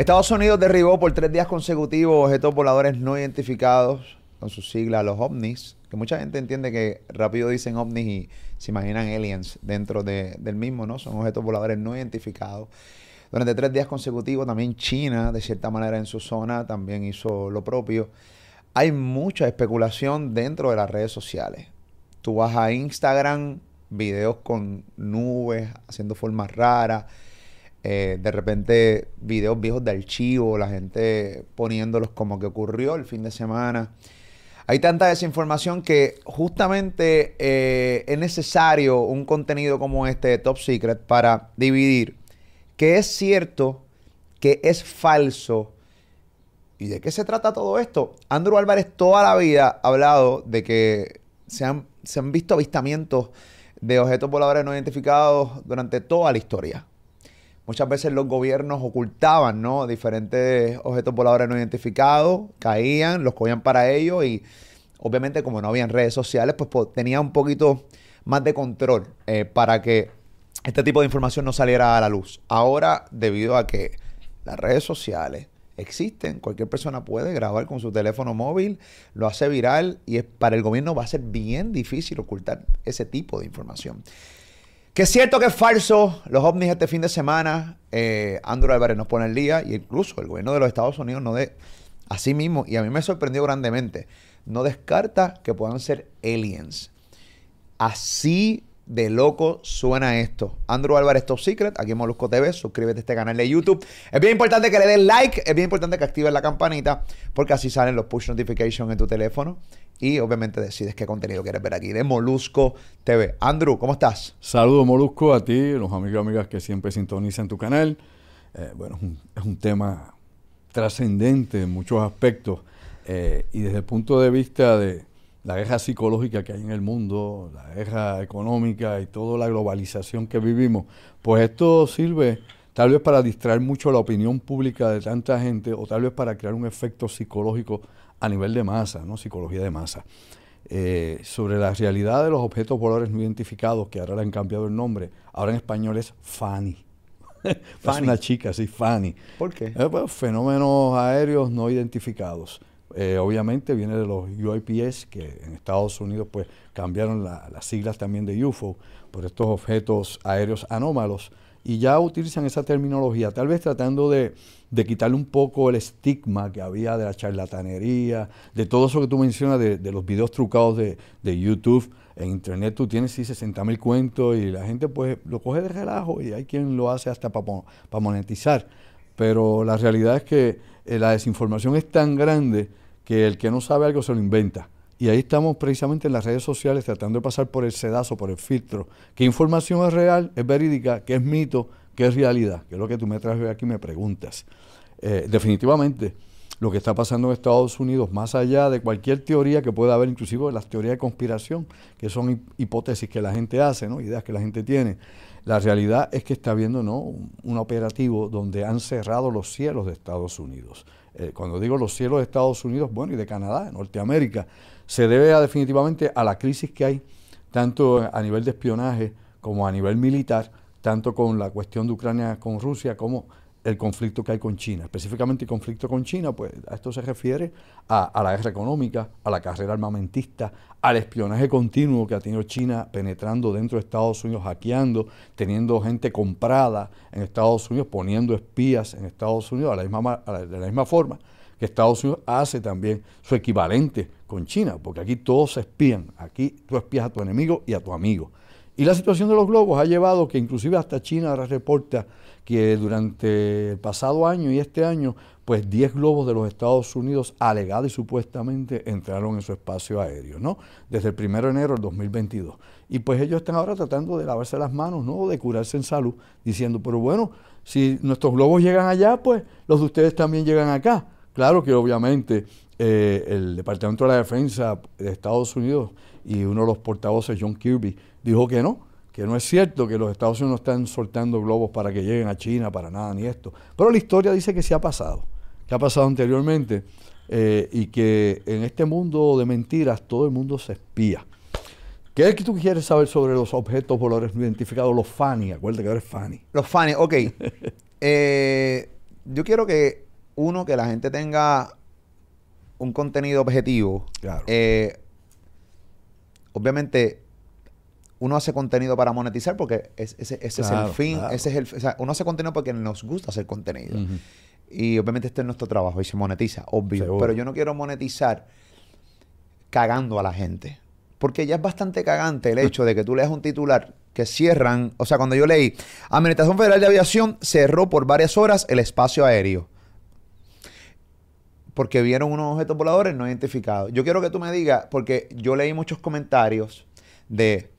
Estados Unidos derribó por tres días consecutivos objetos voladores no identificados, con su sigla los ovnis, que mucha gente entiende que rápido dicen ovnis y se imaginan aliens dentro del mismo, ¿no? Son objetos voladores no identificados. Durante tres días consecutivos también China, de cierta manera en su zona, también hizo lo propio. Hay mucha especulación dentro de las redes sociales. Tú vas a Instagram, videos con nubes, haciendo formas raras eh, de repente videos viejos de archivo, la gente poniéndolos como que ocurrió el fin de semana. Hay tanta desinformación que justamente eh, es necesario un contenido como este de Top Secret para dividir qué es cierto, qué es falso y de qué se trata todo esto. Andrew Álvarez toda la vida ha hablado de que se han, se han visto avistamientos de objetos voladores no identificados durante toda la historia. Muchas veces los gobiernos ocultaban, ¿no? Diferentes objetos voladores no identificados, caían, los cogían para ellos y obviamente como no habían redes sociales, pues, tenía un poquito más de control eh, para que este tipo de información no saliera a la luz. Ahora, debido a que las redes sociales existen, cualquier persona puede grabar con su teléfono móvil, lo hace viral y es, para el gobierno va a ser bien difícil ocultar ese tipo de información. Que es cierto que es falso. Los ovnis este fin de semana, eh, Andrew Álvarez nos pone el día y incluso el gobierno de los Estados Unidos no de así mismo, y a mí me sorprendió grandemente, no descarta que puedan ser aliens. Así de loco suena esto. Andrew Álvarez Top Secret, aquí en Molusco TV, suscríbete a este canal de YouTube. Es bien importante que le des like, es bien importante que actives la campanita, porque así salen los push notifications en tu teléfono y obviamente decides qué contenido quieres ver aquí de Molusco TV. Andrew, ¿cómo estás? Saludos Molusco a ti, los amigos y amigas que siempre sintonizan tu canal. Eh, bueno, es un, tema trascendente en muchos aspectos eh, y desde el punto de vista de la guerra psicológica que hay en el mundo, la guerra económica y toda la globalización que vivimos, pues esto sirve tal vez para distraer mucho la opinión pública de tanta gente o tal vez para crear un efecto psicológico a nivel de masa, ¿no? psicología de masa. Eh, sobre la realidad de los objetos voladores no identificados, que ahora le han cambiado el nombre, ahora en español es Fanny. es una chica, sí, Fanny. ¿Por qué? Eh, pues, fenómenos aéreos no identificados. Eh, obviamente viene de los UAPS, que en Estados Unidos pues cambiaron las siglas también de UFO por estos objetos aéreos anómalos y ya utilizan esa terminología, tal vez tratando de, quitarle un poco el estigma que había de la charlatanería, de todo eso que tú mencionas, de, los videos trucados de, YouTube. En internet tú tienes sí 60 mil cuentos y la gente pues lo coge de relajo y hay quien lo hace hasta para monetizar. Pero la realidad es que eh, la desinformación es tan grande que el que no sabe algo se lo inventa. Y ahí estamos precisamente en las redes sociales tratando de pasar por el sedazo, por el filtro. ¿Qué información es real, es verídica, qué es mito, qué es realidad? Que es lo que tú me traes aquí y me preguntas. Eh, definitivamente, lo que está pasando en Estados Unidos, más allá de cualquier teoría que pueda haber, inclusive las teorías de conspiración, que son hipótesis que la gente hace, ¿no? ideas que la gente tiene, la realidad es que está habiendo ¿no? un, operativo donde han cerrado los cielos de Estados Unidos. Eh, cuando digo los cielos de Estados Unidos, bueno, y de Canadá, de Norteamérica, se debe definitivamente a la crisis que hay, tanto a nivel de espionaje como a nivel militar, tanto con la cuestión de Ucrania con Rusia como el conflicto que hay con China. Específicamente el conflicto con China, pues a esto se refiere a, la guerra económica, a la carrera armamentista, al espionaje continuo que ha tenido China penetrando dentro de Estados Unidos, hackeando, teniendo gente comprada en Estados Unidos, poniendo espías en Estados Unidos de la misma forma que Estados Unidos hace también su equivalente con China, porque aquí todos se espían, aquí tú espías a tu enemigo y a tu amigo. Y la situación de los globos ha llevado que inclusive hasta China ahora reporta que durante el pasado año y este año, pues 10 globos de los Estados Unidos alegado y supuestamente entraron en su espacio aéreo, ¿no? Desde el 1 de enero del 2022. Y pues ellos están ahora tratando de lavarse las manos, ¿no? De curarse en salud, diciendo, pero bueno, si nuestros globos llegan allá, pues los de ustedes también llegan acá. Claro que obviamente eh, el Departamento de la Defensa de Estados Unidos y uno de los portavoces, John Kirby, dijo que no, que no es cierto que los Estados Unidos no están soltando globos para que lleguen a China, para nada, ni esto. Pero la historia dice que sí ha pasado, que ha pasado anteriormente eh, y que en este mundo de mentiras todo el mundo se espía. ¿Qué es que tú quieres saber sobre los objetos voladores no identificados, los FANI? Acuérdate que eres FANI. Los FANI, ok. eh, yo quiero que, uno, que la gente tenga un contenido objetivo. Claro. Eh, obviamente, uno hace contenido para monetizar porque es- ese, ese es el fin. claro. Ese es el, o sea, uno hace contenido porque nos gusta hacer contenido. Y obviamente este es nuestro trabajo y se monetiza, obvio. Seguro. Pero yo no quiero monetizar cagando a la gente. Porque ya es bastante cagante el hecho de que tú leas un titular que cierran. O sea, cuando yo leí, Administración Federal de Aviación cerró por varias horas el espacio aéreo. Porque vieron unos objetos voladores no identificados. Yo quiero que tú me digas, porque yo leí muchos comentarios de,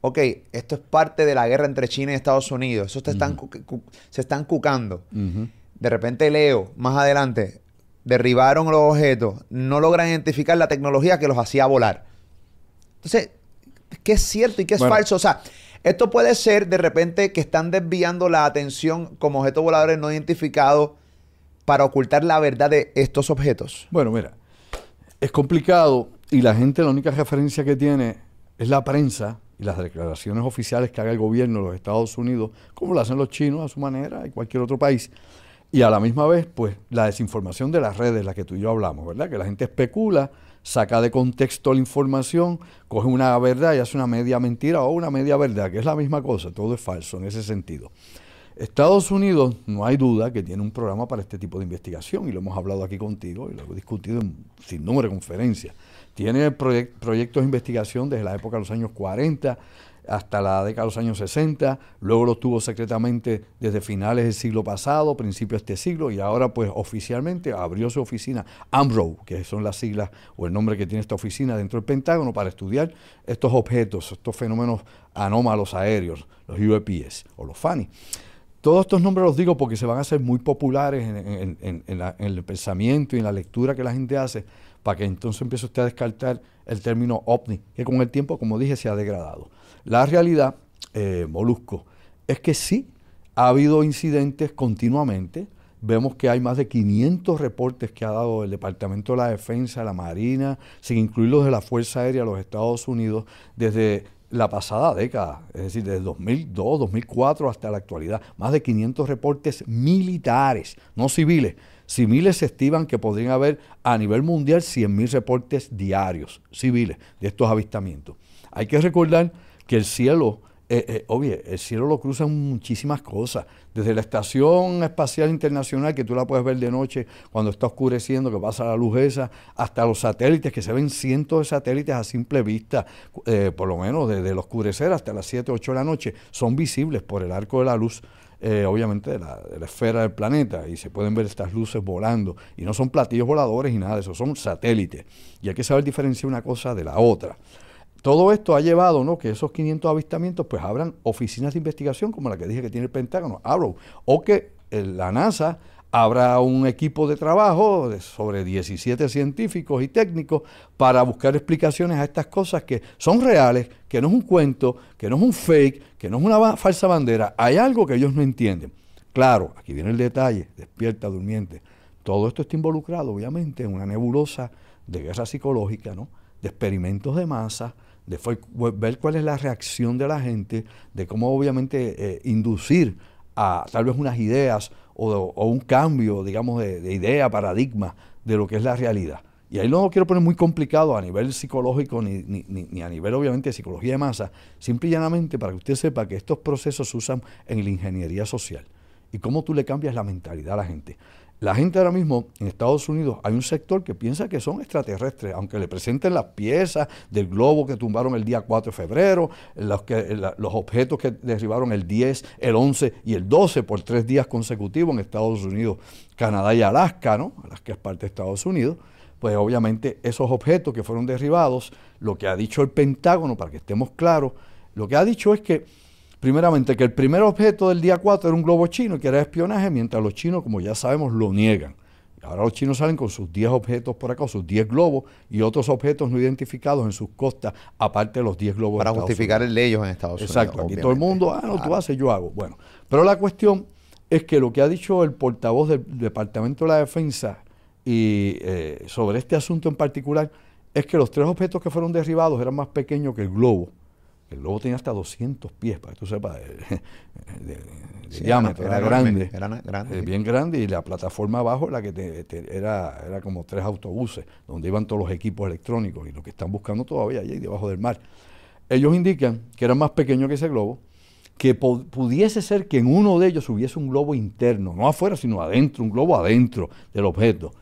ok, esto es parte de la guerra entre China y Estados Unidos. Eso te se están cucando. De repente leo más adelante, derribaron los objetos, no logran identificar la tecnología que los hacía volar. Entonces, ¿qué es cierto y qué es Bueno. falso? O sea, esto puede ser de repente que están desviando la atención como objetos voladores no identificados para ocultar la verdad de estos objetos. Bueno, mira, es complicado y la gente la única referencia que tiene es la prensa y las declaraciones oficiales que haga el gobierno de los Estados Unidos, como lo hacen los chinos a su manera y cualquier otro país. Y a la misma vez, pues, la desinformación de las redes, la que tú y yo hablamos, ¿verdad? Que la gente especula, saca de contexto la información, coge una verdad y hace una media mentira o una media verdad, que es la misma cosa, todo es falso en ese sentido. Estados Unidos, no hay duda que tiene un programa para este tipo de investigación y lo hemos hablado aquí contigo y lo hemos discutido en sin número de conferencias. Tiene proyec- proyectos de investigación desde la época de los años 40 hasta la década de los años 60, luego lo tuvo secretamente desde finales del siglo pasado, principios de este siglo, y ahora pues oficialmente abrió su oficina AMRO, que son las siglas o el nombre que tiene esta oficina dentro del Pentágono para estudiar estos objetos, estos fenómenos anómalos aéreos, los UAPs o los FANI. Todos estos nombres los digo porque se van a hacer muy populares en, el pensamiento y en la lectura que la gente hace, para que entonces empiece usted a descartar el término ovni, que con el tiempo, como dije, se ha degradado. La realidad, eh, Molusco, es que sí, ha habido incidentes continuamente. Vemos que hay más de 500 reportes que ha dado el Departamento de la Defensa, la Marina, sin incluir los de la Fuerza Aérea de los Estados Unidos, desde la pasada década, es decir, desde 2002, 2004 hasta la actualidad, más de 500 reportes militares, no civiles. Civiles se estiman que podrían haber a nivel mundial 100.000 reportes diarios civiles de estos avistamientos. Hay que recordar que el cielo, eh, eh, obvio, el cielo lo cruzan muchísimas cosas, desde la Estación Espacial Internacional, que tú la puedes ver de noche cuando está oscureciendo, que pasa la luz esa, hasta los satélites, que se ven cientos de satélites a simple vista, eh, por lo menos desde el oscurecer hasta las 7, 8 de la noche, son visibles por el arco de la luz. eh, obviamente de la, la esfera del planeta y se pueden ver estas luces volando y no son platillos voladores y nada de eso, son satélites y hay que saber diferenciar una cosa de la otra. Todo esto ha llevado ¿no? que esos 500 avistamientos pues abran oficinas de investigación como la que dije que tiene el Pentágono, Arrow, o que eh, la NASA abra un equipo de trabajo sobre 17 científicos y técnicos para buscar explicaciones a estas cosas que son reales, que no es un cuento, que no es un fake, que no es una falsa bandera. Hay algo que ellos no entienden. Claro, aquí viene el detalle, despierta durmiente. Todo esto está involucrado, obviamente, en una nebulosa de guerra psicológica, ¿no? de experimentos de masa, de ver cuál es la reacción de la gente, de cómo obviamente eh, inducir a tal vez unas ideas o, un cambio, digamos, de, de idea, paradigma de lo que es la realidad. Y ahí no lo quiero poner muy complicado a nivel psicológico ni- ni- ni a nivel obviamente de psicología de masa, simple y llanamente para que usted sepa que estos procesos se usan en la ingeniería social y cómo tú le cambias la mentalidad a la gente. La gente ahora mismo en Estados Unidos hay un sector que piensa que son extraterrestres, aunque le presenten las piezas del globo que tumbaron el día 4 de febrero, los, objetos que derribaron el 10, el 11 y el 12 por tres días consecutivos en Estados Unidos, Canadá y Alaska, ¿no? Alaska es parte de Estados Unidos. Pues obviamente esos objetos que fueron derribados, lo que ha dicho el Pentágono, para que estemos claros, lo que ha dicho es que Primeramente, que el primer objeto del día 4 era un globo chino que era espionaje, mientras los chinos, como ya sabemos, lo niegan. Ahora los chinos salen con sus 10 objetos por acá, sus 10 globos y otros objetos no identificados en sus costas, aparte de los 10 globos. Para justificar Unidos. el de ellos en Estados Exacto, Unidos. aquí todo el mundo, ah, no, tú haces, yo hago. Bueno, pero la cuestión es que lo que ha dicho el portavoz del Departamento de la Defensa y eh, sobre este asunto en particular es que los tres objetos que fueron derribados eran más pequeños que el globo El globo tenía hasta 200 pies, para que tú sepas, de, diámetro, era, grande, era grande eh, bien grande, y la plataforma abajo la que era, era como tres autobuses, donde iban todos los equipos electrónicos y lo que están buscando todavía allí debajo del mar. Ellos indican que era más pequeño que ese globo, que pudiese ser que en uno de ellos hubiese un globo interno, no afuera, sino adentro, un globo adentro del objeto,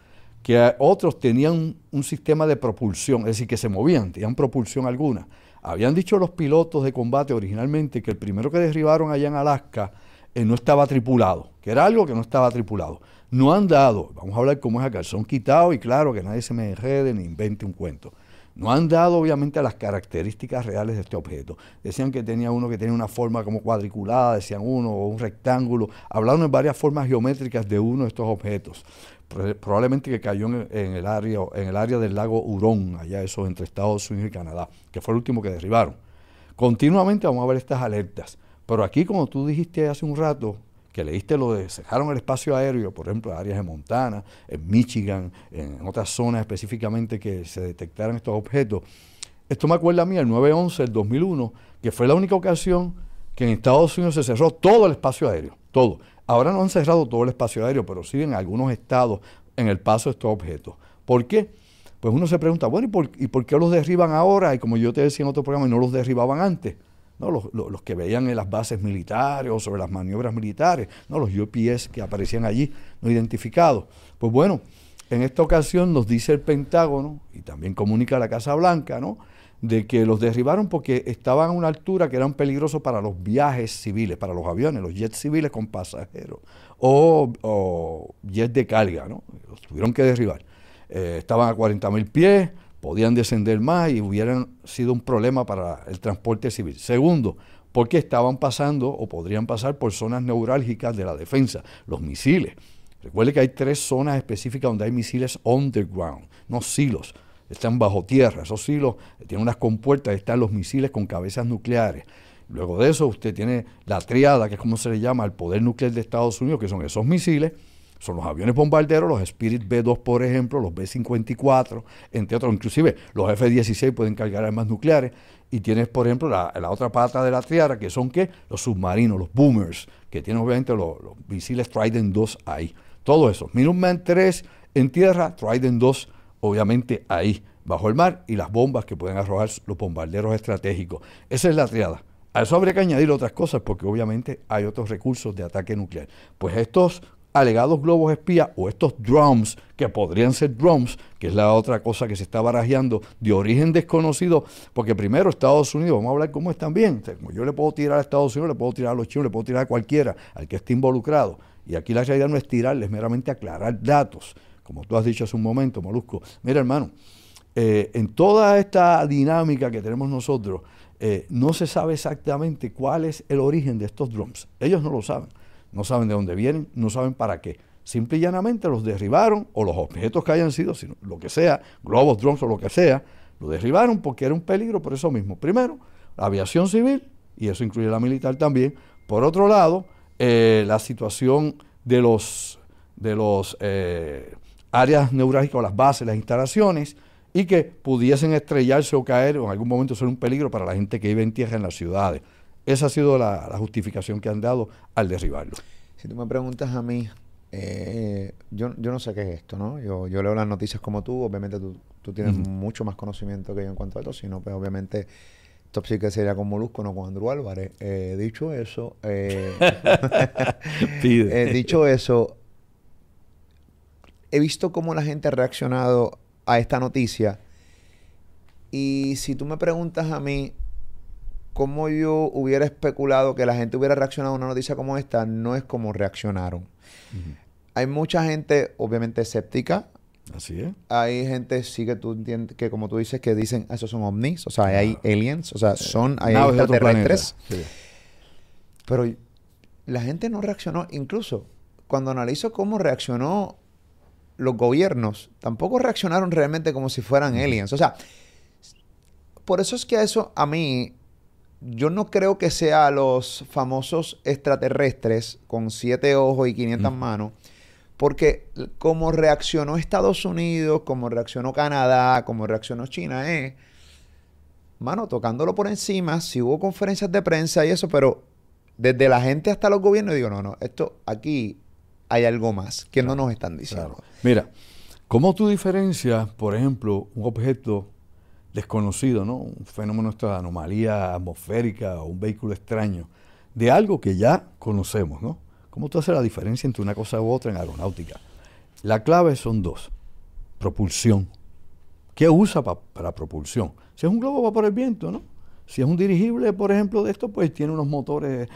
que otros tenían un sistema de propulsión, es decir, que se movían, tenían propulsión alguna. Habían dicho los pilotos de combate originalmente que el primero que derribaron allá en Alaska eh, no estaba tripulado, que era algo que no estaba tripulado. No han dado, vamos a hablar cómo es acá, son quitados y claro que nadie se me enrede ni invente un cuento. No han dado obviamente las características reales de este objeto. Decían que tenía uno que tenía una forma como cuadriculada, decían uno, o un rectángulo. Hablaron en varias formas geométricas de uno de estos objetos. Probablemente que cayó en, el área, en el área del lago Hurón, allá eso entre Estados Unidos y Canadá, que fue el último que derribaron. Continuamente vamos a ver estas alertas. Pero aquí, como tú dijiste hace un rato, que leíste lo de cerraron el espacio aéreo, por ejemplo, en áreas de Montana, en Michigan, en otras zonas específicamente que se detectaron estos objetos. Esto me acuerda a mí, el 9-11 del 2001, que fue la única ocasión que en Estados Unidos se cerró todo el espacio aéreo, todo. Ahora no han cerrado todo el espacio aéreo, pero sí en algunos estados en el paso de estos objetos. ¿Por qué? Pues uno se pregunta, bueno, ¿y por, ¿y por qué los derriban ahora? Y como yo te decía en otro programa, no los derribaban antes. ¿no? Los, que veían en las bases militares o sobre las maniobras militares, ¿no? los UPS que aparecían allí no identificados. Pues bueno, en esta ocasión nos dice el Pentágono y también comunica la Casa Blanca, ¿no? De que los derribaron porque estaban a una altura que eran peligrosos para los viajes civiles, para los aviones, los jets civiles con pasajeros o, jets de carga, ¿no? Los tuvieron que derribar. Eh, estaban a 40 mil pies, podían descender más y hubieran sido un problema para el transporte civil. Segundo, porque estaban pasando o podrían pasar por zonas neurálgicas de la defensa, los misiles. Recuerde que hay tres zonas específicas donde hay misiles underground, no silos, están bajo tierra. Esos silos tienen unas compuertas, están los misiles con cabezas nucleares. Luego de eso usted tiene la triada, que es como se le llama al poder nuclear de Estados Unidos, que son esos misiles, son los aviones bombarderos, los Spirit B-2, por ejemplo, los B-54, entre otros. Inclusive los F-16 pueden cargar armas nucleares. Y tienes, por ejemplo, la, otra pata de la triada, que son ¿qué? Los submarinos, los boomers, que tienen obviamente los, misiles Trident 2 ahí. Todo eso. Minuteman 3 en tierra, Trident 2 obviamente ahí, bajo el mar, y las bombas que pueden arrojar los bombarderos estratégicos. Esa es la triada. A eso habría que añadir otras cosas porque obviamente hay otros recursos de ataque nuclear. Pues estos alegados globos espía o estos drums, que podrían ser drums, que es la otra cosa que se está barajeando, de origen desconocido, porque primero Estados Unidos, vamos a hablar cómo están bien, como yo le puedo tirar a Estados Unidos, le puedo tirar a los chinos, le puedo tirar a cualquiera, al que esté involucrado. Y aquí la realidad no es tirarles, meramente aclarar datos, como tú has dicho hace un momento, Molusco. Mira, hermano, eh, en toda esta dinámica que tenemos nosotros, eh, no se sabe exactamente cuál es el origen de estos drums. Ellos no lo saben no saben de dónde vienen, no saben para qué. Simple y llanamente los derribaron, o los objetos que hayan sido, sino lo que sea, globos, drones o lo que sea, lo derribaron porque era un peligro por eso mismo. Primero, la aviación civil, y eso incluye la militar también. Por otro lado, eh, la situación de los, de los áreas neurálgicas o las bases, las instalaciones, y que pudiesen estrellarse o caer o en algún momento ser un peligro para la gente que vive en tierra en las ciudades. Esa ha sido la, justificación que han dado al derribarlo. Si tú me preguntas a mí, eh, yo, yo no sé qué es esto, ¿no? Yo, yo leo las noticias como tú, obviamente tú, tú tienes mucho más conocimiento que yo en cuanto a esto, sino pues obviamente esto sí que sería con Molusco, no con Andrew Álvarez. Eh, dicho eso, eh, dicho eso, he visto cómo la gente ha reaccionado a esta noticia y si tú me preguntas a mí, como yo hubiera especulado que la gente hubiera reaccionado a una noticia como esta, no es como reaccionaron. Hay mucha gente, obviamente, escéptica. Así es. Hay gente, sí, que tú entiendes, que como tú dices, que dicen, esos son ovnis, o sea, hay aliens, o sea, son, hay extraterrestres. Pero la gente no reaccionó, incluso cuando analizo cómo reaccionó los gobiernos, tampoco reaccionaron realmente como si fueran aliens. O sea, por eso es que eso a mí yo no creo que sea los famosos extraterrestres con siete ojos y 500 manos, porque como reaccionó Estados Unidos, como reaccionó Canadá, como reaccionó China, es mano, tocándolo por encima, si hubo conferencias de prensa y eso, pero desde la gente hasta los gobiernos, digo, no, no, esto aquí hay algo más que no nos están diciendo. Mira, ¿cómo tú diferencias, por ejemplo, un objeto desconocido, ¿no? Un fenómeno de anomalía atmosférica o un vehículo extraño, de algo que ya conocemos, ¿no? ¿Cómo tú haces la diferencia entre una cosa u otra en aeronáutica? La clave son dos. Propulsión. ¿Qué usa para propulsión? Si es un globo va por el viento, ¿no? Si es un dirigible, por ejemplo, de esto, pues tiene unos motores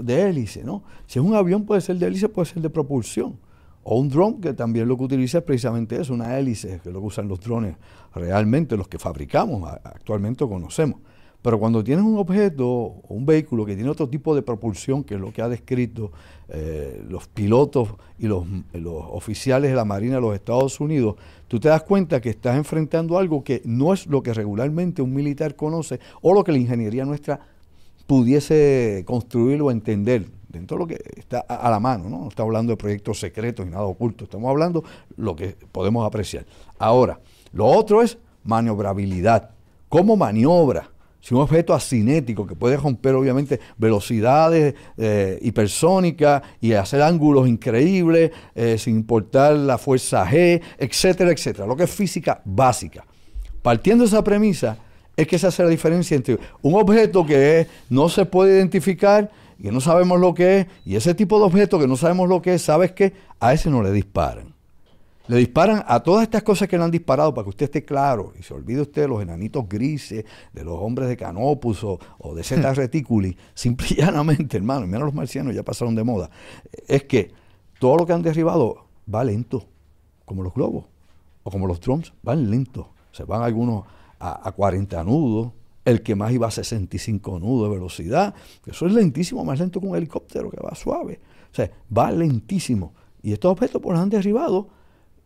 de hélice, ¿no? Si es un avión, puede ser de hélice, puede ser de propulsión. O un drone, que también lo que utiliza es precisamente eso, una hélice, que es lo que usan los drones realmente, los que fabricamos actualmente conocemos. Pero cuando tienes un objeto o un vehículo que tiene otro tipo de propulsión, que es lo que ha descrito eh, los pilotos y los, oficiales de la Marina de los Estados Unidos, tú te das cuenta que estás enfrentando algo que no es lo que regularmente un militar conoce o lo que la ingeniería nuestra pudiese construir o entender dentro de lo que está a la mano, ¿no? No estamos hablando de proyectos secretos y nada oculto, estamos hablando lo que podemos apreciar. Ahora, lo otro es maniobrabilidad. ¿Cómo maniobra? Si un objeto asinético que puede romper obviamente velocidades eh, hipersónicas y hacer ángulos increíbles eh, sin importar la fuerza G, etcétera, etcétera. Lo que es física básica. Partiendo de esa premisa, es que se hace la diferencia entre un objeto que no se puede identificar que no sabemos lo que es, y ese tipo de objeto que no sabemos lo que es, ¿sabes qué? A ese no le disparan. Le disparan a todas estas cosas que le han disparado para que usted esté claro y se olvide usted de los enanitos grises, de los hombres de Canopus o, de Zeta Reticuli. Simple y llanamente, hermano, mira los marcianos ya pasaron de moda. Es que todo lo que han derribado va lento, como los globos o como los drones, van lentos. Se van algunos a, a 40 nudos, el que más iba a 65 nudos de velocidad. Eso es lentísimo, más lento que un helicóptero que va suave. O sea, va lentísimo. Y estos objetos pues, los han derribado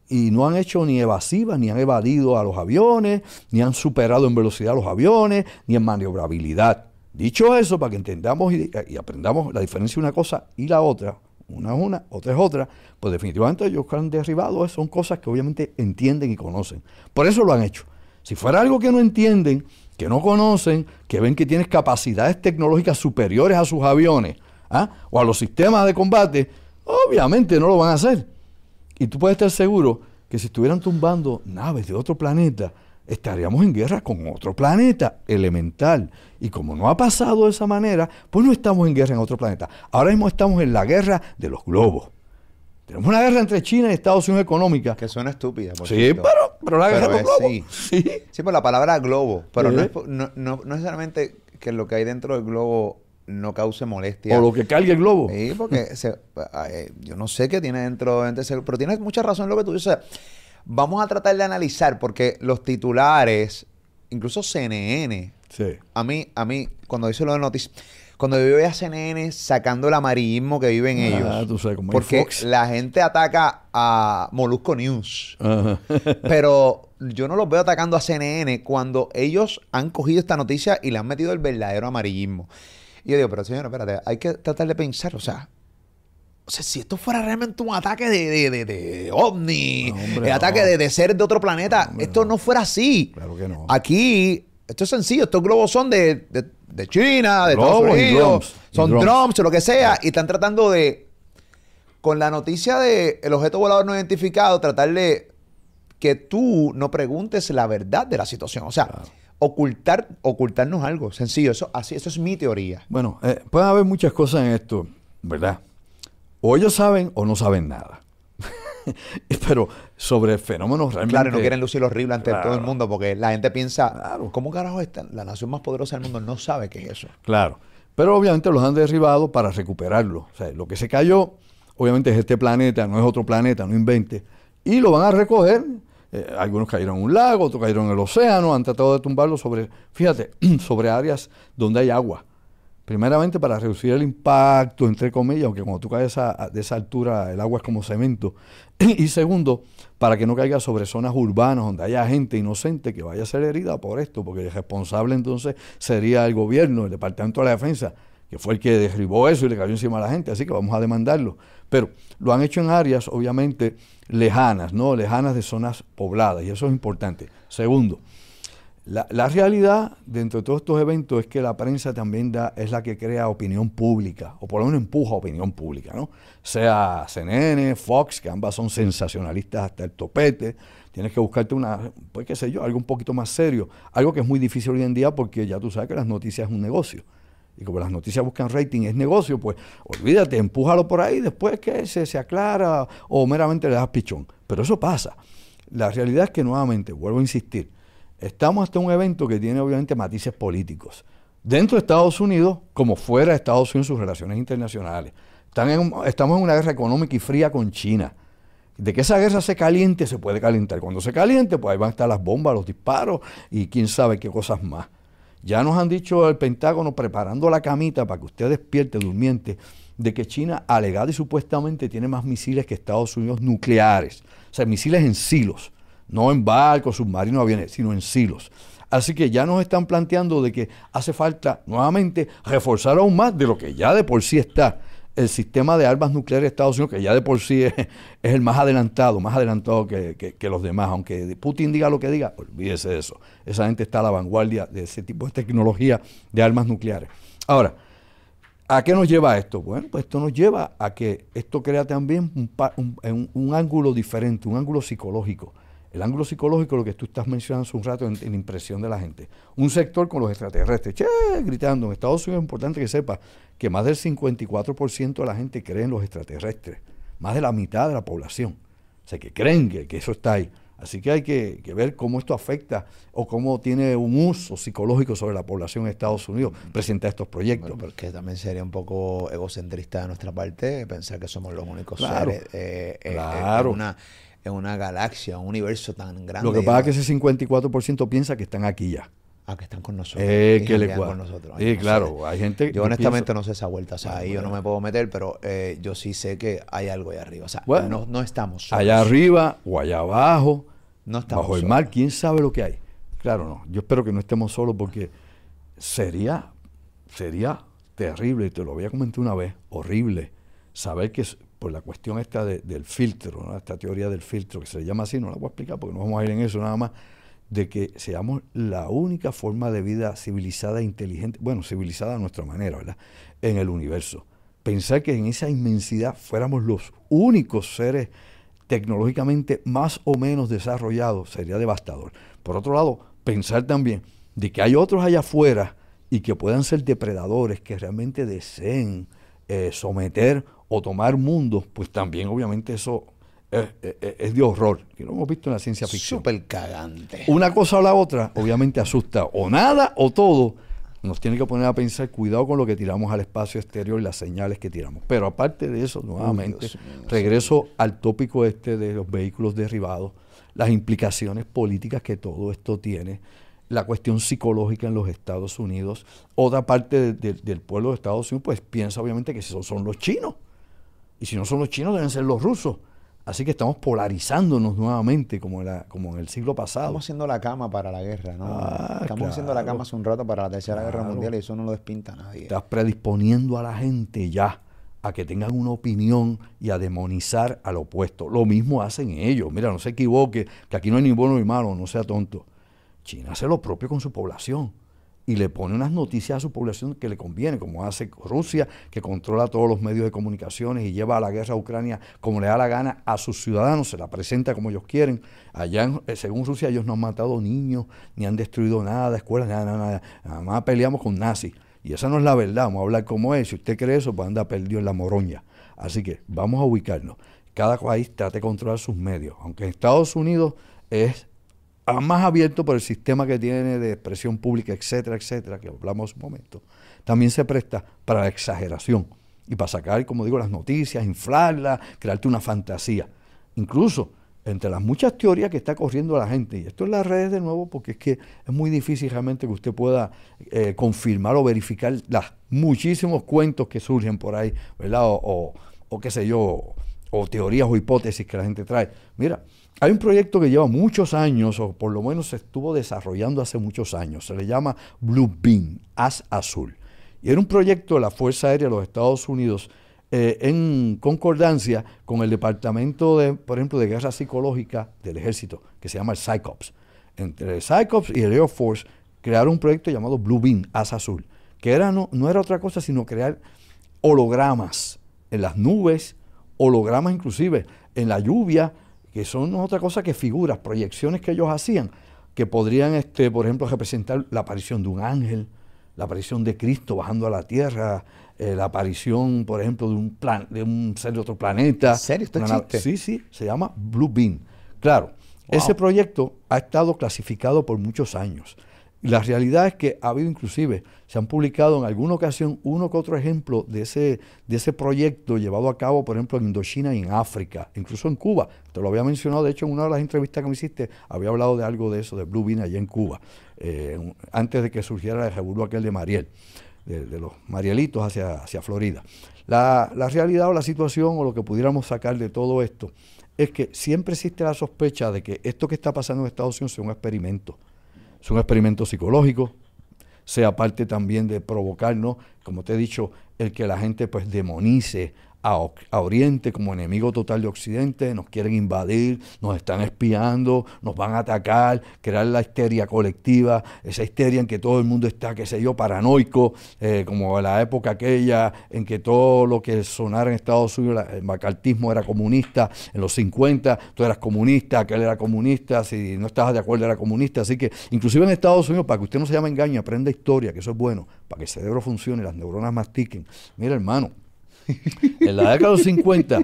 y no han hecho ni evasivas, ni han evadido a los aviones, ni han superado en velocidad a los aviones, ni en maniobrabilidad. Dicho eso, para que entendamos y, aprendamos la diferencia de una cosa y la otra, una es una, otra es otra, pues definitivamente ellos que han derribado son cosas que obviamente entienden y conocen. Por eso lo han hecho. Si fuera algo que no entienden, que no conocen, que ven que tienes capacidades tecnológicas superiores a sus aviones ¿ah? o a los sistemas de combate, obviamente no lo van a hacer. Y tú puedes estar seguro que si estuvieran tumbando naves de otro planeta, estaríamos en guerra con otro planeta elemental. Y como no ha pasado de esa manera, pues no estamos en guerra en otro planeta. Ahora mismo estamos en la guerra de los globos. Tenemos una guerra entre China y Estados Unidos económica. Que suena estúpida. Por sí, pero, pero la guerra de los Sí. sí. Sí, por la palabra globo. Pero no, es, no, no, necesariamente que lo que hay dentro del globo no cause molestia. O lo que cargue el globo. Sí, porque yo no sé qué tiene dentro, de ese, pero tienes mucha razón en lo que tú dices. Vamos a tratar de analizar porque los titulares, incluso CNN, sí. a mí, a mí, cuando dice lo de noticias, cuando yo veo a CNN sacando el amarillismo que viven ah, ellos. porque la gente ataca a Molusco News. pero yo no los veo atacando a CNN cuando ellos han cogido esta noticia y le han metido el verdadero amarillismo. Y yo digo, pero señor, espérate, hay que tratar de pensar, o sea, o sea, si esto fuera realmente un ataque de, de, de, ovni, el ataque de, ser de otro planeta, esto no fuera así. Claro que no. Aquí, esto es sencillo, estos globos son de, de China, de Estados Unidos, son drones. o lo que sea, y están tratando de, con la noticia de el objeto volador no identificado, tratar de que tú no preguntes la verdad de la situación. O sea, ocultar, ocultarnos algo. Sencillo, eso, así, eso es mi teoría. Bueno, eh, puede haber muchas cosas en esto, ¿verdad? O ellos saben o no saben nada. pero sobre fenómenos realmente. Claro, no quieren lucir horrible ante todo el mundo porque la gente piensa, ¿cómo carajo está? La nación más poderosa del mundo no sabe qué es eso. Claro, pero obviamente los han derribado para recuperarlo. O sea, lo que se cayó, obviamente es este planeta, no es otro planeta, no invente. Y lo van a recoger. Eh, algunos cayeron en un lago, otros cayeron en el océano, han tratado de tumbarlo sobre, fíjate, sobre áreas donde hay agua. Primeramente para reducir el impacto, entre comillas, aunque cuando tú caes de esa altura el agua es como cemento. y segundo, para que no caiga sobre zonas urbanas donde haya gente inocente que vaya a ser herida por esto, porque el responsable entonces sería el gobierno, el Departamento de la Defensa, que fue el que derribó eso y le cayó encima a la gente, así que vamos a demandarlo. Pero lo han hecho en áreas obviamente lejanas, ¿no? Lejanas de zonas pobladas, y eso es importante. Segundo, La, la, realidad dentro de todos estos eventos es que la prensa también da, es la que crea opinión pública, o por lo menos empuja opinión pública, ¿no? Sea CNN, Fox, que ambas son sensacionalistas hasta el topete, tienes que buscarte una, pues qué sé yo, algo un poquito más serio, algo que es muy difícil hoy en día porque ya tú sabes que las noticias es un negocio. Y como las noticias buscan rating, es negocio, pues olvídate, empújalo por ahí, después que se, se aclara o meramente le das pichón. Pero eso pasa. La realidad es que nuevamente, vuelvo a insistir, Estamos hasta un evento que tiene obviamente matices políticos. Dentro de Estados Unidos, como fuera de Estados Unidos, sus relaciones internacionales. estamos en una guerra económica y fría con China. De que esa guerra se caliente, se puede calentar. Cuando se caliente, pues ahí van a estar las bombas, los disparos y quién sabe qué cosas más. Ya nos han dicho el Pentágono preparando la camita para que usted despierte durmiente de que China alegada y supuestamente tiene más misiles que Estados Unidos nucleares. O sea, misiles en silos no en barcos, submarinos, aviones, sino en silos. Así que ya nos están planteando de que hace falta nuevamente reforzar aún más de lo que ya de por sí está el sistema de armas nucleares de Estados Unidos, que ya de por sí es, el más adelantado, más adelantado que, que, los demás. Aunque Putin diga lo que diga, olvídese de eso. Esa gente está a la vanguardia de ese tipo de tecnología de armas nucleares. Ahora, ¿a qué nos lleva esto? Bueno, pues esto nos lleva a que esto crea también un, un ángulo diferente, un ángulo psicológico el ángulo psicológico, lo que tú estás mencionando hace un rato en, la impresión de la gente. Un sector con los extraterrestres, che, gritando. En Estados Unidos es importante que sepa que más del 54% de la gente cree en los extraterrestres. Más de la mitad de la población. O sea, que creen que, eso está ahí. Así que hay que, ver cómo esto afecta o cómo tiene un uso psicológico sobre la población de Estados Unidos presentar estos proyectos. porque también sería un poco egocentrista de nuestra parte pensar que somos los únicos seres. Eh, eh, claro. una, en una galaxia, un universo tan grande. Lo que pasa es que ese 54% piensa que están aquí ya. Ah, que están con nosotros. Eh, que le con nosotros. sí, claro, hay gente. Yo honestamente no sé esa vuelta, o sea, ahí yo no me puedo meter, pero eh, yo sí sé que hay algo ahí arriba. O sea, no, no, estamos solos. Allá arriba o allá abajo, no estamos bajo el mar, quién sabe lo que hay. Claro, no. Yo espero que no estemos solos porque sería, sería terrible, te lo voy a comentar una vez, horrible, saber que por la cuestión esta del filtro, esta teoría del filtro, que se le llama así, no la voy a explicar porque no vamos a ir en eso nada más, de que seamos la única forma de vida civilizada e inteligente, bueno, civilizada a nuestra manera, ¿verdad?, en el universo. Pensar que en esa inmensidad fuéramos los únicos seres tecnológicamente más o menos desarrollados sería devastador. Por otro lado, pensar también de que hay otros allá afuera y que puedan ser depredadores que realmente deseen eh, someter o tomar mundos, pues también obviamente eso es, de horror, que lo hemos visto en la ciencia ficción. Súper cagante. Una cosa o la otra, obviamente asusta o nada o todo. Nos tiene que poner a pensar, cuidado con lo que tiramos al espacio exterior y las señales que tiramos. Pero aparte de eso, nuevamente, regreso al tópico este de los vehículos derribados, las implicaciones políticas que todo esto tiene, la cuestión psicológica en los Estados Unidos. Otra parte del pueblo de Estados Unidos, pues piensa obviamente que son, son los chinos. Y si no son los chinos, deben ser los rusos. Así que estamos polarizándonos nuevamente como, en como en el siglo pasado. Estamos haciendo la cama para la guerra, ¿no? Ah, estamos haciendo la cama hace un rato para la Tercera Guerra Mundial y eso no lo despinta nadie. Estás predisponiendo a la gente ya a que tengan una opinión y a demonizar al opuesto. Lo mismo hacen ellos. Mira, no se equivoque, que aquí no hay ni bueno ni malo, no sea tonto. China hace lo propio con su población y le pone unas noticias a su población que le conviene, como hace Rusia, que controla todos los medios de comunicaciones y lleva a la guerra a Ucrania como le da la gana a sus ciudadanos, se la presenta como ellos quieren. Allá, eh, según Rusia, ellos no han matado niños, ni han destruido nada, escuelas, nada, nada, nada. Nada más peleamos con nazis. Y esa no es la verdad, vamos a hablar como es. Si usted cree eso, pues anda perdido en la moroña. Así que vamos a ubicarnos. Cada país trate de controlar sus medios. Aunque en Estados Unidos es más abierto por el sistema que tiene de expresión pública, etcétera, etcétera, que hablamos un momento, también se presta para la exageración y para sacar, como digo, las noticias, inflarlas, crearte una fantasía. Incluso entre las muchas teorías que está corriendo la gente, y esto en las redes de nuevo, porque es que es muy difícil realmente que usted pueda eh, confirmar o verificar los muchísimos cuentos que surgen por ahí, ¿verdad? O, o qué sé yo, o teorías o hipótesis que la gente trae. Mira, hay un proyecto que lleva muchos años, o por lo menos se estuvo desarrollando hace muchos años. Se le llama Blue Beam, Haz Azul. Y era un proyecto de la Fuerza Aérea de los Estados Unidos eh, en concordancia con el Departamento, de, por ejemplo, de Guerra Psicológica del Ejército, que se llama el PsyCops. entre Cyclops y el Air Force, crearon un proyecto llamado Blue Beam, Asa Azul, que era, no, no era otra cosa sino crear hologramas en las nubes, hologramas inclusive en la lluvia, que son otra cosa que figuras, proyecciones que ellos hacían, que podrían, este, por ejemplo, representar la aparición de un ángel, la aparición de Cristo bajando a la tierra, eh, la aparición, por ejemplo, de un, plan, de un ser de otro planeta. ¿En serio? ¿Esto existe? Sí, sí, se llama Blue Beam. Claro, ese proyecto ha estado clasificado por muchos años. La realidad es que ha habido inclusive, se han publicado en alguna ocasión uno que otro ejemplo de ese, de ese proyecto llevado a cabo, por ejemplo, en Indochina y en África, incluso en Cuba. Te lo había mencionado, de hecho, en una de las entrevistas que me hiciste, había hablado de algo de eso, de Blue Bean allá en Cuba, eh, antes de que surgiera el revuelo aquel de Mariel, de, los Marielitos hacia, hacia Florida. La, la realidad o la situación o lo que pudiéramos sacar de todo esto es que siempre existe la sospecha de que esto que está pasando en Estados Unidos sea un experimento es un experimento psicológico, sea parte también de provocarnos, como te he dicho, el que la gente pues demonice a, Oriente como enemigo total de Occidente, nos quieren invadir, nos están espiando, nos van a atacar, crear la histeria colectiva, esa histeria en que todo el mundo está, qué sé yo, paranoico, eh, como la época aquella en que todo lo que sonara en Estados Unidos, el macartismo era comunista, en los 50 tú eras comunista, aquel era comunista, si no estabas de acuerdo era comunista, así que inclusive en Estados Unidos, para que usted no se llame engaño, aprenda historia, que eso es bueno, para que el cerebro funcione, las neuronas mastiquen. Mira hermano, en la década de los 50,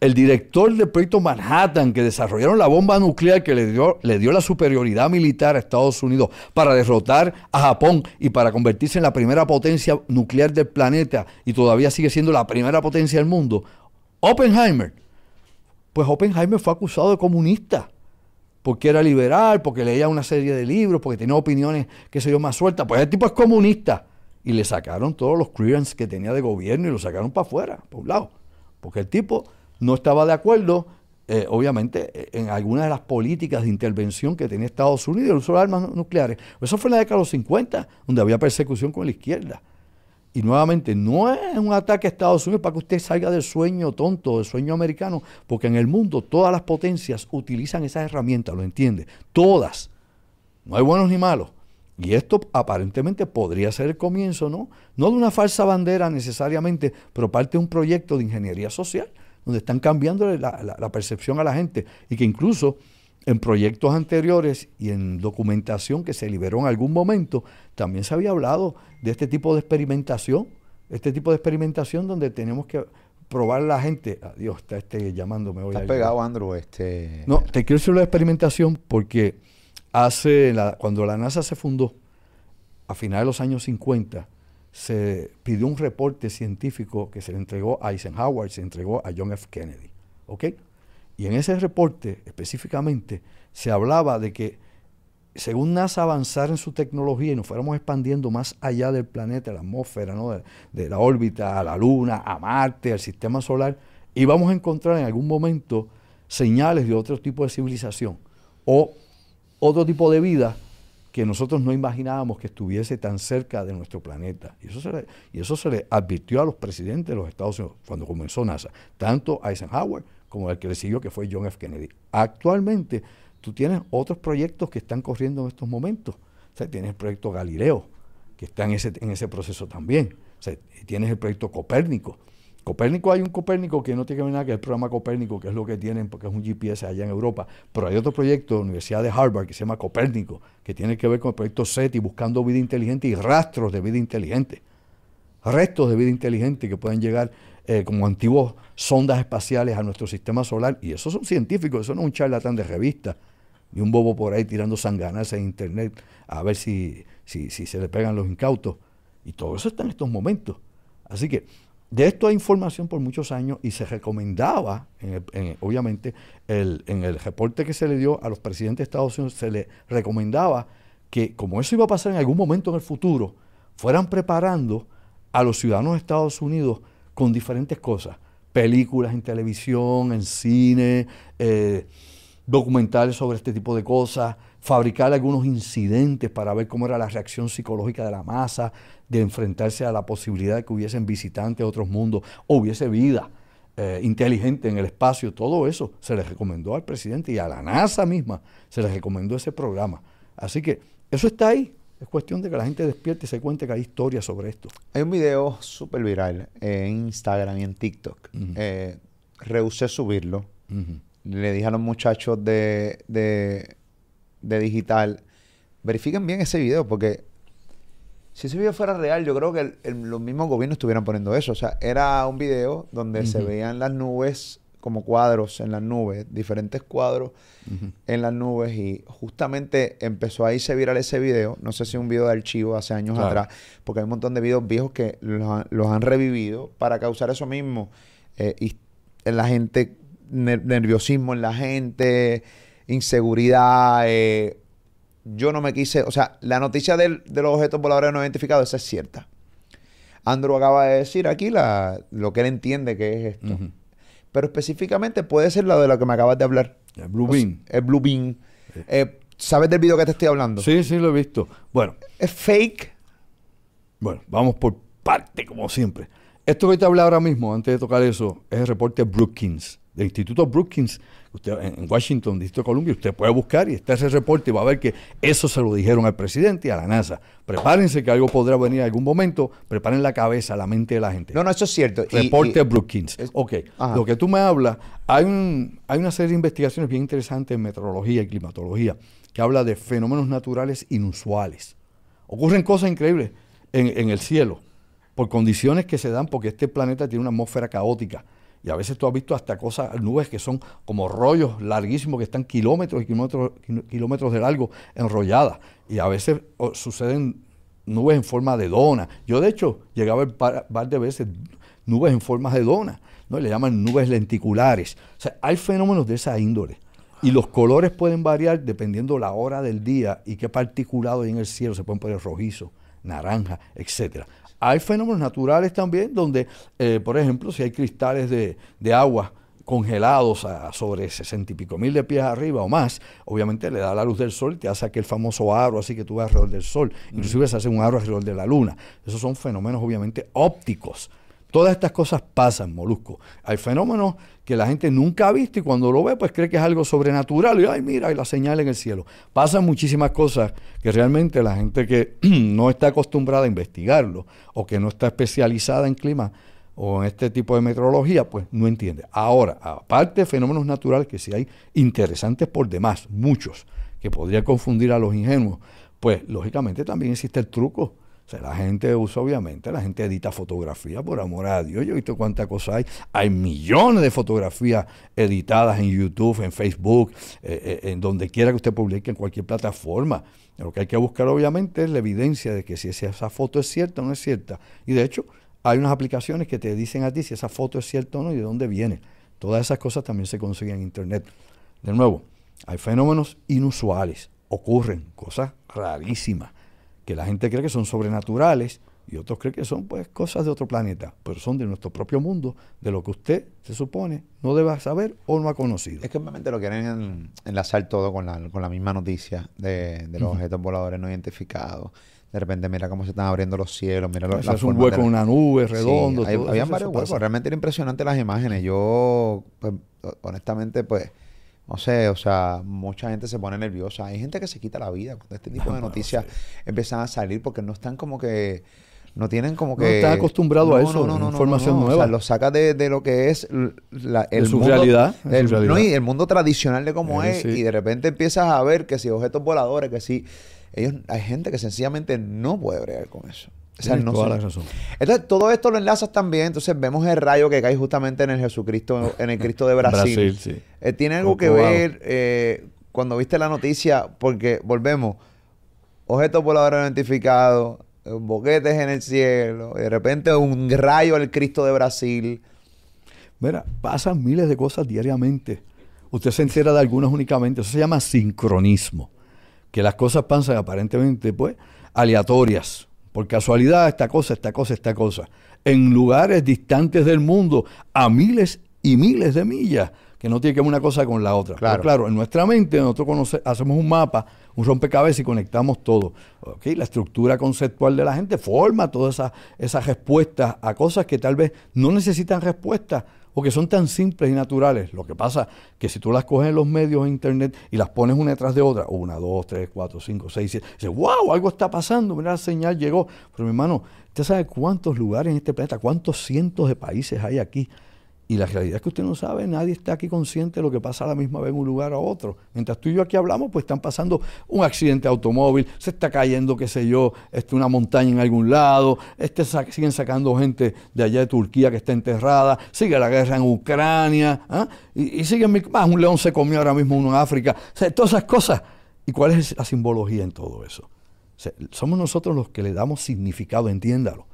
el director del proyecto Manhattan, que desarrollaron la bomba nuclear que le dio, le dio la superioridad militar a Estados Unidos para derrotar a Japón y para convertirse en la primera potencia nuclear del planeta y todavía sigue siendo la primera potencia del mundo, Oppenheimer. Pues Oppenheimer fue acusado de comunista porque era liberal, porque leía una serie de libros, porque tenía opiniones, que se yo, más sueltas. Pues el tipo es comunista y le sacaron todos los clearance que tenía de gobierno y lo sacaron para afuera, por un lado. Porque el tipo no estaba de acuerdo, eh, obviamente, en algunas de las políticas de intervención que tenía Estados Unidos, el uso de armas nucleares. Eso fue en la década de los 50, donde había persecución con la izquierda. Y nuevamente, no es un ataque a Estados Unidos para que usted salga del sueño tonto, del sueño americano, porque en el mundo todas las potencias utilizan esas herramientas, ¿lo entiende? Todas. No hay buenos ni malos. Y esto aparentemente podría ser el comienzo, ¿no? No de una falsa bandera necesariamente, pero parte de un proyecto de ingeniería social, donde están cambiando la, percepción a la gente y que incluso en proyectos anteriores y en documentación que se liberó en algún momento, también se había hablado de este tipo de experimentación, este tipo de experimentación donde tenemos que probar la gente. Dios, está este llamándome hoy. Estás pegado, Andrew. Este... No, te quiero decir la experimentación porque hace cuando la NASA se fundó, a finales de los años 50, se pidió un reporte científico que se le entregó a Eisenhower, se entregó a John F. Kennedy. ¿Ok? Y en ese reporte específicamente se hablaba de que según NASA avanzara en su tecnología y nos fuéramos expandiendo más allá del planeta, la atmósfera, ¿no? de, la órbita, a la Luna, a Marte, al sistema solar, íbamos a encontrar en algún momento señales de otro tipo de civilización o otro tipo de vida que nosotros no imaginábamos que estuviese tan cerca de nuestro planeta. Y eso se le, y eso se le advirtió a los presidentes de los Estados Unidos cuando comenzó NASA, tanto Eisenhower como el que le siguió, que fue John F. Kennedy. Actualmente, tú tienes otros proyectos que están corriendo en estos momentos. O sea, tienes el proyecto Galileo, que está en ese, en ese proceso también. O sea, tienes el proyecto Copérnico, Copérnico hay un Copérnico que no tiene que ver nada que el programa Copérnico, que es lo que tienen, porque es un GPS allá en Europa. Pero hay otro proyecto de la Universidad de Harvard que se llama Copérnico, que tiene que ver con el proyecto SETI, buscando vida inteligente y rastros de vida inteligente. Restos de vida inteligente que pueden llegar eh, como antiguos sondas espaciales a nuestro sistema solar. Y esos son científicos, eso no es un charlatán de revista, ni un bobo por ahí tirando sanganas en internet a ver si, si, si se le pegan los incautos. Y todo eso está en estos momentos. Así que de esto hay información por muchos años y se recomendaba, obviamente, en el reporte que se le dio a los presidentes de Estados Unidos, se le recomendaba que como eso iba a pasar en algún momento en el futuro, fueran preparando a los ciudadanos de Estados Unidos con diferentes cosas, películas en televisión, en cine, eh, documentales sobre este tipo de cosas, fabricar algunos incidentes para ver cómo era la reacción psicológica de la masa, de enfrentarse a la posibilidad de que hubiesen visitantes de otros mundos o hubiese vida eh, inteligente en el espacio, todo eso se le recomendó al presidente y a la NASA misma se le recomendó ese programa. Así que eso está ahí. Es cuestión de que la gente despierte y se cuente que hay historia sobre esto. Hay un video súper viral en Instagram y en TikTok. Eh, rehusé subirlo. Le dije a los muchachos de, de, de digital, verifiquen bien ese video porque si ese video fuera real, yo creo que los mismos gobiernos estuvieran poniendo eso. O sea, era un video donde se veían las nubes como cuadros en las nubes, diferentes cuadros en las nubes y justamente empezó a irse viral ese video, no sé si un video de archivo hace años atrás, porque hay un montón de videos viejos que los, han revivido para causar eso mismo. Eh, y en la gente, nerviosismo en la gente, inseguridad. Eh, yo no me quise, o sea, la noticia de los objetos voladores no identificados, esa es cierta. Andrew acaba de decir aquí la, lo que él entiende que es esto. Pero específicamente puede ser la de lo que me acabas de hablar. El Blue Beam. El Blue Beam. Eh, ¿Sabes del video que te estoy hablando? Sí, sí, lo he visto. Bueno. ¿Es fake? Bueno, vamos por parte, como siempre. Esto que te hablé ahora mismo, antes de tocar eso, es el reporte Brookings, del Instituto Brookings, usted en Washington, Distrito de Columbia, usted puede buscar y está ese reporte y va a ver que eso se lo dijeron al presidente y a la NASA. Prepárense que algo podrá venir en algún momento, preparen la cabeza, la mente de la gente. No, no, eso es cierto. Reporte Brookings. ok, lo que tú me hablas, hay, un, hay una serie de investigaciones bien interesantes en meteorología y climatología que habla de fenómenos naturales inusuales. Ocurren cosas increíbles en, en el cielo por condiciones que se dan porque este planeta tiene una atmósfera caótica y a veces tú has visto hasta cosas, nubes que son como rollos larguísimos que están kilómetros y kilómetros, kilómetros de largo enrolladas. Y a veces suceden nubes en forma de dona. Yo de hecho llegaba a ver un par de veces nubes en forma de dona, ¿no? Le llaman nubes lenticulares. O sea, hay fenómenos de esa índole. Y los colores pueden variar dependiendo la hora del día y qué particulado hay en el cielo. Se pueden poner rojizo, naranja, etcétera. Hay fenómenos naturales también donde, eh, por ejemplo, si hay cristales de, agua congelados a sobre sesenta y pico mil de pies arriba o más, obviamente le da la luz del sol y te hace aquel famoso aro así que tú ves alrededor del sol. Inclusive se hace un aro alrededor de la luna. Esos son fenómenos obviamente ópticos. Todas estas cosas pasan, Molusco. Hay fenómenos que la gente nunca ha visto y cuando lo ve, pues cree que es algo sobrenatural. Y, ay, mira, hay la señal en el cielo. Pasan muchísimas cosas que realmente la gente que no está acostumbrada a investigarlo o que no está especializada en clima o en este tipo de meteorología, pues no entiende. Ahora, aparte de fenómenos naturales que sí hay interesantes por demás, muchos, que podrían confundir a los ingenuos, pues lógicamente también existe el truco o sea, la gente usa, obviamente, la gente edita fotografías por amor a Dios. Yo he visto cuántas cosas hay. Hay millones de fotografías editadas en YouTube, en Facebook, eh, eh, en donde quiera que usted publique, en cualquier plataforma. Lo que hay que buscar, obviamente, es la evidencia de que si esa foto es cierta o no es cierta. Y de hecho, hay unas aplicaciones que te dicen a ti si esa foto es cierta o no y de dónde viene. Todas esas cosas también se consiguen en Internet. De nuevo, hay fenómenos inusuales, ocurren cosas rarísimas que la gente cree que son sobrenaturales y otros creen que son pues cosas de otro planeta, pero son de nuestro propio mundo, de lo que usted se supone no deba saber o no ha conocido. Es que obviamente lo quieren enlazar todo con la, con la misma noticia de, los objetos voladores no identificados. De repente, mira cómo se están abriendo los cielos, mira los, Es un hueco una nube, redondo. Sí, habían varios huecos. Realmente era impresionante las imágenes. Yo, pues, honestamente, pues no sé, o sea, mucha gente se pone nerviosa. Hay gente que se quita la vida cuando este tipo de noticias empiezan a salir porque no están como que no tienen como que... No están acostumbrados a eso, no, no, información nueva. O sea, lo saca de, lo que es la, el su mundo, realidad. El, y el mundo tradicional de cómo es. Y de repente empiezas a ver que si objetos voladores, que si... Ellos, hay gente que sencillamente no puede bregar con eso. O sea, no toda la razón. Entonces, todo esto lo enlazas también. Entonces, vemos el rayo que cae justamente en el Jesucristo, en el Cristo de Brasil. Brasil sí. Eh, tiene algo que ver eh, cuando viste la noticia, porque volvemos, objetos voladores identificados, eh, boquetes en el cielo, de repente un rayo al Cristo de Brasil. Mira, pasan miles de cosas diariamente. Usted se entera de algunas únicamente. Eso se llama sincronismo. Que las cosas pasan aparentemente, pues, aleatorias por casualidad, esta cosa, esta cosa, esta cosa, en lugares distantes del mundo, a miles y miles de millas, que no tiene que ver una cosa con la otra. Claro, claro en nuestra mente nosotros hacemos un mapa, un rompecabezas y conectamos todo. ¿okay? La estructura conceptual de la gente forma todas esas, esas respuestas a cosas que tal vez no necesitan respuesta o que son tan simples y naturales. Lo que pasa que si tú las coges en los medios de internet y las pones una detrás de otra, una, dos, tres, cuatro, cinco, seis, siete, dices, wow, algo está pasando, mira la señal llegó. Pero mi hermano, usted sabe cuántos lugares en este planeta, cuántos cientos de países hay aquí y la realidad es que usted no sabe, nadie está aquí consciente de lo que pasa a la misma vez en un lugar a otro. Mientras tú y yo aquí hablamos, pues están pasando un accidente de automóvil, se está cayendo, qué sé yo, este, una montaña en algún lado, este, siguen sacando gente de allá de Turquía que está enterrada, sigue la guerra en Ucrania, ¿ah? y, y siguen, ah, un león se comió ahora mismo uno en África, todas esas cosas. ¿Y cuál es la simbología en todo eso? somos nosotros los que le damos significado, entiéndalo.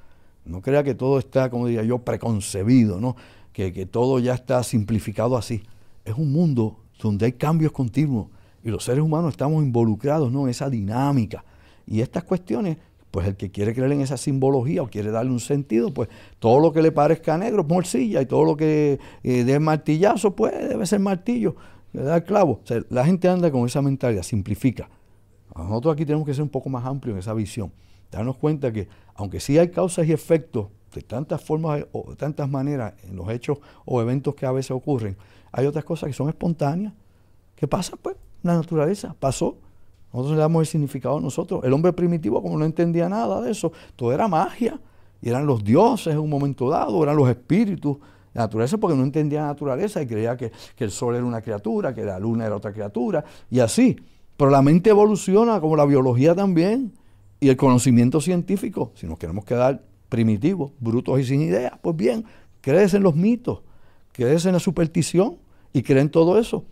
No crea que todo está, como diría yo, preconcebido, ¿no? Que, todo ya está simplificado así. Es un mundo donde hay cambios continuos y los seres humanos estamos involucrados ¿no? en esa dinámica. Y estas cuestiones, pues el que quiere creer en esa simbología o quiere darle un sentido, pues todo lo que le parezca negro es morcilla y todo lo que eh, dé martillazo, pues debe ser martillo, le da el clavo. la gente anda con esa mentalidad, simplifica. Nosotros aquí tenemos que ser un poco más amplios en esa visión. Darnos cuenta que, aunque sí hay causas y efectos de tantas formas o tantas maneras en los hechos o eventos que a veces ocurren, hay otras cosas que son espontáneas. ¿Qué pasa? Pues la naturaleza pasó. Nosotros le damos el significado a nosotros. El hombre primitivo, como no entendía nada de eso, todo era magia. Y eran los dioses en un momento dado, eran los espíritus la naturaleza, porque no entendía la naturaleza y creía que, que el sol era una criatura, que la luna era otra criatura, y así. Pero la mente evoluciona, como la biología también, y el conocimiento científico. Si nos queremos quedar primitivos, brutos y sin ideas. Pues bien, crees en los mitos, crees en la superstición y crees en todo eso.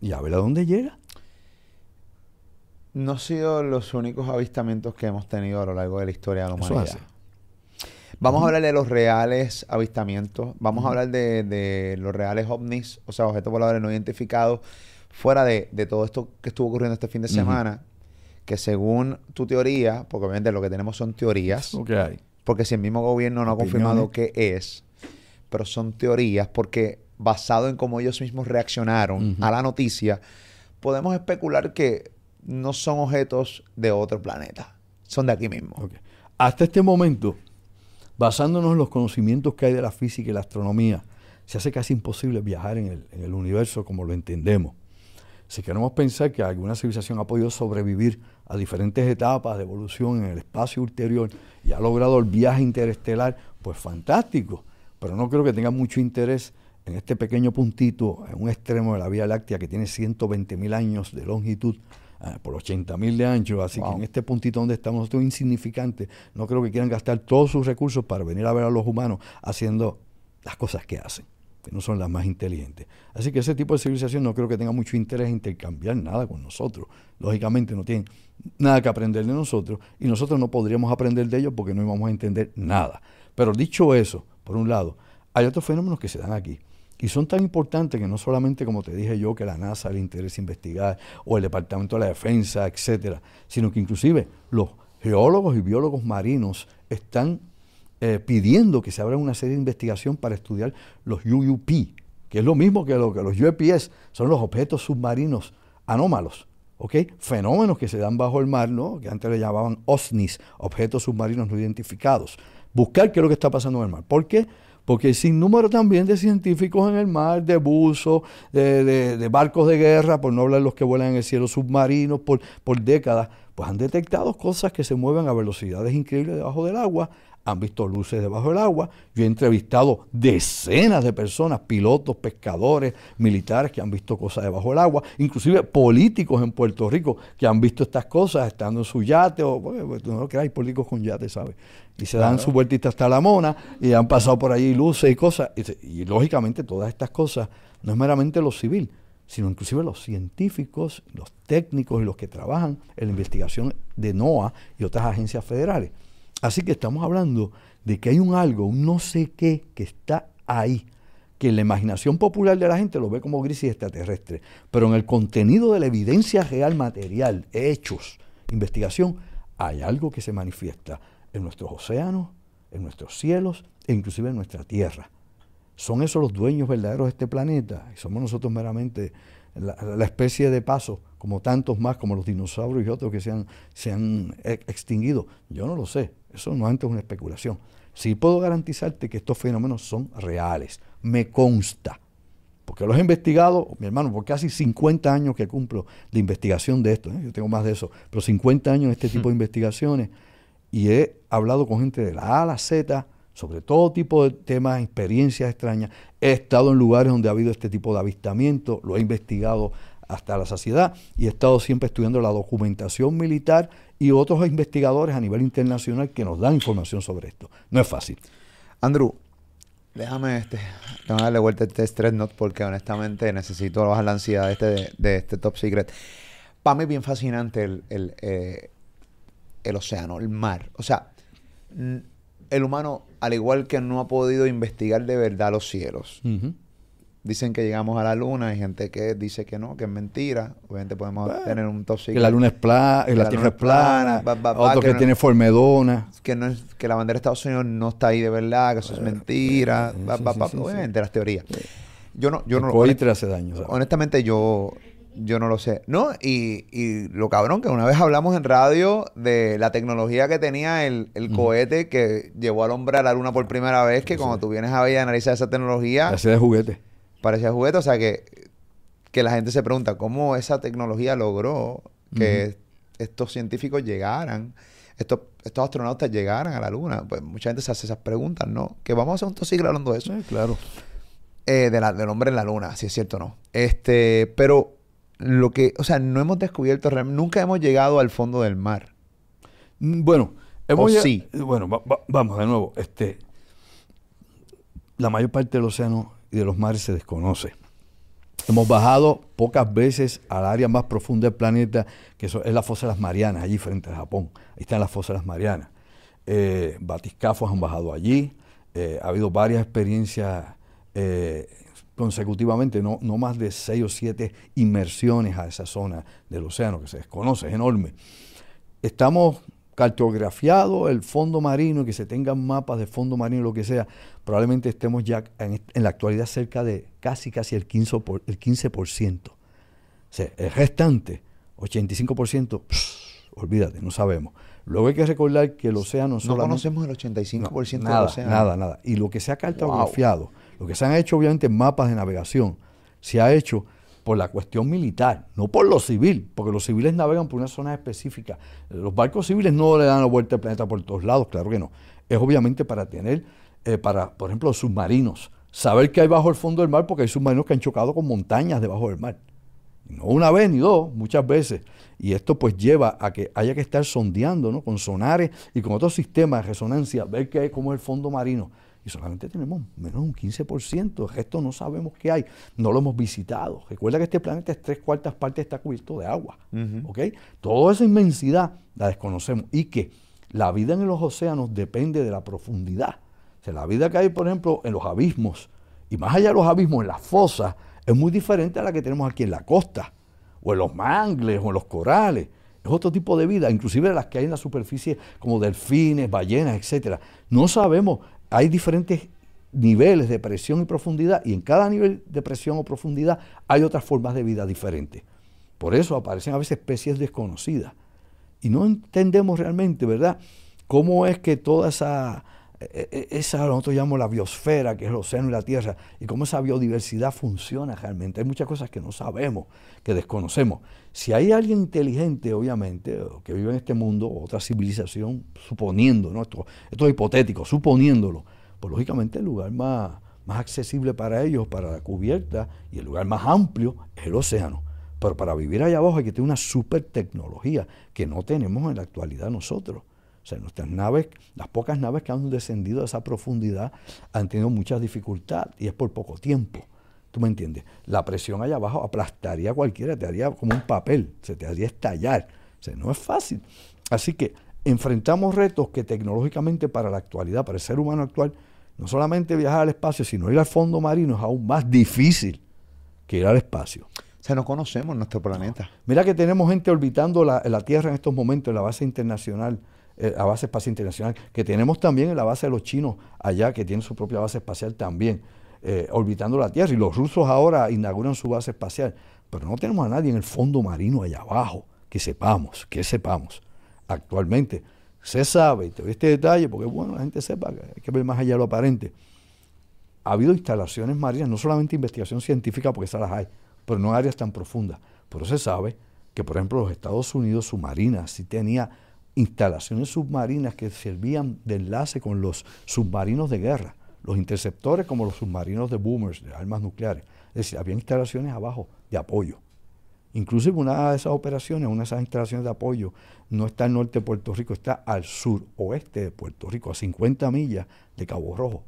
Y a ver a dónde llega. No han sido los únicos avistamientos que hemos tenido a lo largo de la historia de la humanidad. Vamos a hablar de los reales avistamientos. Vamos a hablar de, los reales ovnis, o sea, objetos voladores no identificados, fuera de, todo esto que estuvo ocurriendo este fin de semana, que según tu teoría, porque obviamente lo que tenemos son teorías. hay porque si el mismo gobierno no ha confirmado qué es, pero son teorías, porque basado en cómo ellos mismos reaccionaron a la noticia, podemos especular que no son objetos de otro planeta, son de aquí mismo. Hasta este momento, basándonos en los conocimientos que hay de la física y la astronomía, se hace casi imposible viajar en el, en el universo como lo entendemos. Si queremos pensar que alguna civilización ha podido sobrevivir a diferentes etapas de evolución en el espacio ulterior y ha logrado el viaje interestelar, pues fantástico. Pero no creo que tenga mucho interés en este pequeño puntito, en un extremo de la Vía Láctea que tiene 120 mil años de longitud, eh, por 80 mil de ancho, así que en este puntito donde estamos nosotros insignificante, no creo que quieran gastar todos sus recursos para venir a ver a los humanos haciendo las cosas que hacen que no son las más inteligentes. Así que ese tipo de civilización no creo que tenga mucho interés en intercambiar nada con nosotros. Lógicamente no tienen nada que aprender de nosotros y nosotros no podríamos aprender de ellos porque no íbamos a entender nada. Pero dicho eso, por un lado, hay otros fenómenos que se dan aquí. Y son tan importantes que no solamente, como te dije yo, que la NASA le interesa investigar, o el Departamento de la Defensa, etcétera, sino que inclusive los geólogos y biólogos marinos están eh, pidiendo que se abra una serie de investigación para estudiar los UUP, que es lo mismo que, lo, que los UAPs, son los objetos submarinos anómalos. Fenómenos que se dan bajo el mar, ¿no? que antes le llamaban OSNIs, objetos submarinos no identificados. Buscar qué es lo que está pasando en el mar. ¿Por qué? Porque sin número también de científicos en el mar, de buzos, de, barcos de guerra, por no hablar los que vuelan en el cielo submarinos por, por décadas, pues han detectado cosas que se mueven a velocidades increíbles debajo del agua han visto luces debajo del agua. Yo he entrevistado decenas de personas, pilotos, pescadores, militares que han visto cosas debajo del agua, inclusive políticos en Puerto Rico que han visto estas cosas estando en su yate, o pues, no que hay políticos con yate, ¿sabes? Y se dan su vueltita hasta la mona y han pasado por allí luces y cosas. Y, y lógicamente todas estas cosas no es meramente lo civil, sino inclusive los científicos, los técnicos y los que trabajan en la investigación de NOAA y otras agencias federales. Así que estamos hablando de que hay un algo, un no sé qué, que está ahí, que en la imaginación popular de la gente lo ve como gris y extraterrestre, pero en el contenido de la evidencia real material, hechos, investigación, hay algo que se manifiesta en nuestros océanos, en nuestros cielos e inclusive en nuestra tierra. ¿Son esos los dueños verdaderos de este planeta? Y somos nosotros meramente la, especie de paso, como tantos más, como los dinosaurios y otros que se han, se han extinguido. Yo no lo sé, eso no es una especulación. Sí puedo garantizarte que estos fenómenos son reales, me consta, porque los he investigado, mi hermano, por casi 50 años que cumplo de investigación de esto, ¿eh? yo tengo más de eso, pero 50 años en este tipo de investigaciones, y he hablado con gente de la A a la Z, sobre todo tipo de temas, experiencias extrañas. He estado en lugares donde ha habido este tipo de avistamiento, lo he investigado hasta la saciedad y he estado siempre estudiando la documentación militar y otros investigadores a nivel internacional que nos dan información sobre esto. No es fácil. Andrew, déjame este, darle vuelta a este stress note porque honestamente necesito bajar la ansiedad de este, de, este top secret. Para mí es bien fascinante el, el, eh, el océano, el mar. O sea, el humano, al igual que no ha podido investigar de verdad los cielos, dicen que llegamos a la luna, hay gente que dice que no, que es mentira. Obviamente podemos tener un top Que la luna es plana, la, Tierra es plana, otro que, tiene formedona. Que, no es, que la bandera de Estados Unidos no está ahí de verdad, que eso es mentira. obviamente las teorías. Yo no, yo no lo hace daño. Honestamente, yo yo no lo sé. No, y, y, lo cabrón, que una vez hablamos en radio de la tecnología que tenía el, cohete que llevó al hombre a la luna por primera vez, que cuando tú vienes a ver y analizar esa tecnología... Parecía de juguete. Parecía juguete, o sea que, que la gente se pregunta cómo esa tecnología logró que estos científicos llegaran, estos, estos astronautas llegaran a la luna. Pues mucha gente se hace esas preguntas, ¿no? Que vamos a hacer un tosiglo hablando de eso. Sí, claro. Eh, de la, del hombre en la luna, si es cierto o no. Este, pero lo que, o sea, no hemos descubierto, nunca hemos llegado al fondo del mar. Mm, bueno, hemos sí. Bueno, vamos de nuevo. Este, la mayor parte del océano y de los mares se desconoce. Hemos bajado pocas veces al área más profunda del planeta, que es la fosa de las Marianas, allí frente a Japón. Ahí están las fosas de las Marianas. Eh, batiscafos han bajado allí. Eh, ha habido varias experiencias eh, consecutivamente, no, no más de seis o siete inmersiones a esa zona del océano que se desconoce, es enorme. Estamos cartografiado el fondo marino, que se tengan mapas de fondo marino, lo que sea, probablemente estemos ya en, la actualidad cerca de casi, casi el 15%. Por, el, 15%. O sea, el restante, 85%, olvídate, no sabemos. Luego hay que recordar que el océano no conocemos el 85% del océano. Nada, nada. Y lo que se ha cartografiado, lo que se han hecho obviamente mapas de navegación, se ha hecho por la cuestión militar, no por lo civil, porque los civiles navegan por una zona específica. Los barcos civiles no le dan la vuelta al planeta por todos lados, claro que no. Es obviamente para tener, eh, para, por ejemplo, submarinos, saber qué hay bajo el fondo del mar, porque hay submarinos que han chocado con montañas debajo del mar. No una vez ni dos, muchas veces. Y esto pues lleva a que haya que estar sondeando, ¿no? Con sonares y con otros sistemas de resonancia, ver qué hay, cómo es el fondo marino y solamente tenemos menos de un 15%, el resto no sabemos qué hay, no lo hemos visitado. Recuerda que este planeta es tres cuartas partes está cubierto de agua, ¿ok? Toda esa inmensidad la desconocemos y que la vida en los océanos depende de la profundidad. O sea, la vida que hay, por ejemplo, en los abismos y más allá de los abismos, en las fosas, es muy diferente a la que tenemos aquí en la costa, o en los mangles, o en los corales. Es otro tipo de vida, inclusive las que hay en la superficie, como delfines, ballenas, etcétera. No sabemos hay diferentes niveles de presión y profundidad y en cada nivel de presión o profundidad hay otras formas de vida diferentes. Por eso aparecen a veces especies desconocidas. Y no entendemos realmente, ¿verdad?, cómo es que toda esa, esa, nosotros llamamos la biosfera, que es el océano y la tierra, y cómo esa biodiversidad funciona realmente. Hay muchas cosas que no sabemos, que desconocemos. Si hay alguien inteligente, obviamente, que vive en este mundo, otra civilización, suponiendo, esto, esto es hipotético, suponiéndolo, pues lógicamente el lugar más, más accesible para ellos, para la cubierta, y el lugar más amplio es el océano. Pero para vivir allá abajo hay que tener una super tecnología que no tenemos en la actualidad nosotros. O sea, nuestras naves, las pocas naves que han descendido a esa profundidad han tenido muchas dificultades y es por poco tiempo. ¿Tú me entiendes? La presión allá abajo aplastaría a cualquiera, te haría como un papel, se te haría estallar. O sea, no es fácil. Así que enfrentamos retos que tecnológicamente para la actualidad, para el ser humano actual, no solamente viajar al espacio, sino ir al fondo marino es aún más difícil que ir al espacio. O sea, no conocemos nuestro planeta. Mira que tenemos gente orbitando la, la Tierra en estos momentos en la base internacional, eh, la base espacial internacional, que tenemos también en la base de los chinos allá, que tienen su propia base espacial también. eh, orbitando la Tierra. Y los rusos ahora inauguran su base espacial. Pero no tenemos a nadie en el fondo marino allá abajo, que sepamos, que sepamos. Actualmente se sabe, y te doy este detalle porque bueno, la gente sepa que hay que ver más allá de lo aparente. Ha habido instalaciones marinas, no solamente investigación científica, porque esas las hay, pero no áreas tan profundas. Pero se sabe que, por ejemplo, los Estados Unidos, su marina, sí tenía instalaciones submarinas que servían de enlace con los submarinos de guerra, los interceptores como los submarinos de boomers, de armas nucleares. Es decir, había instalaciones abajo de apoyo. Inclusive una de esas operaciones, una de esas instalaciones de apoyo, no está al norte de Puerto Rico, está al sur oeste de Puerto Rico, a 50 millas de Cabo Rojo.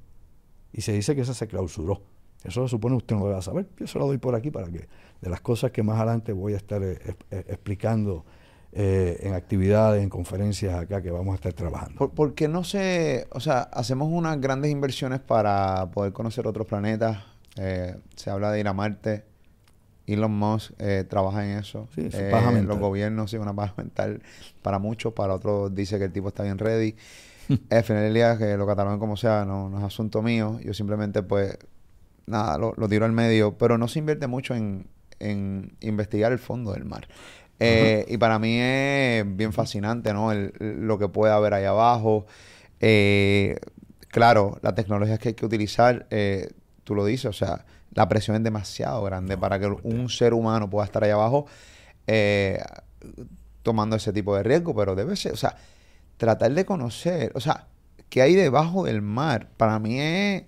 Y se dice que esa se clausuró. Eso se supone usted no debe saber. Yo se lo doy por aquí para que de las cosas que más adelante voy a estar eh, eh, explicando eh, en actividades, en conferencias acá que vamos a estar trabajando. ¿Por, qué no se, o sea, hacemos unas grandes inversiones para poder conocer otros planetas? se habla de ir a Marte. Elon Musk trabaja en eso. Sí, los gobiernos, sí, una paja mental para muchos, para otros dice que el tipo está bien ready. al final del día, que lo cataloguen como sea, no, no, es asunto mío. Yo simplemente, pues, nada, lo, lo tiro al medio. Pero no se invierte mucho en, en investigar el fondo del mar. Eh, y para mí es bien fascinante, ¿no? lo que puede haber ahí abajo. Eh, claro, la tecnología que hay que utilizar, eh, tú lo dices, o sea, la presión es demasiado grande para que un ser humano pueda estar ahí abajo tomando ese tipo de riesgo, pero debe ser, o sea, tratar de conocer, o sea, qué hay debajo del mar, para mí es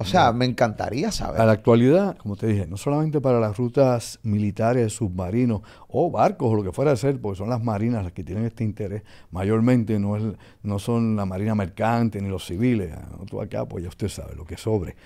o sea, me encantaría saber. A la actualidad, como te dije, no solamente para las rutas militares, submarinos o barcos o lo que fuera a ser, porque son las marinas las que tienen este interés, mayormente no, es, no son la marina mercante ni los civiles. Ah, ¿no? Tú acá, pues ya usted sabe lo que sobre.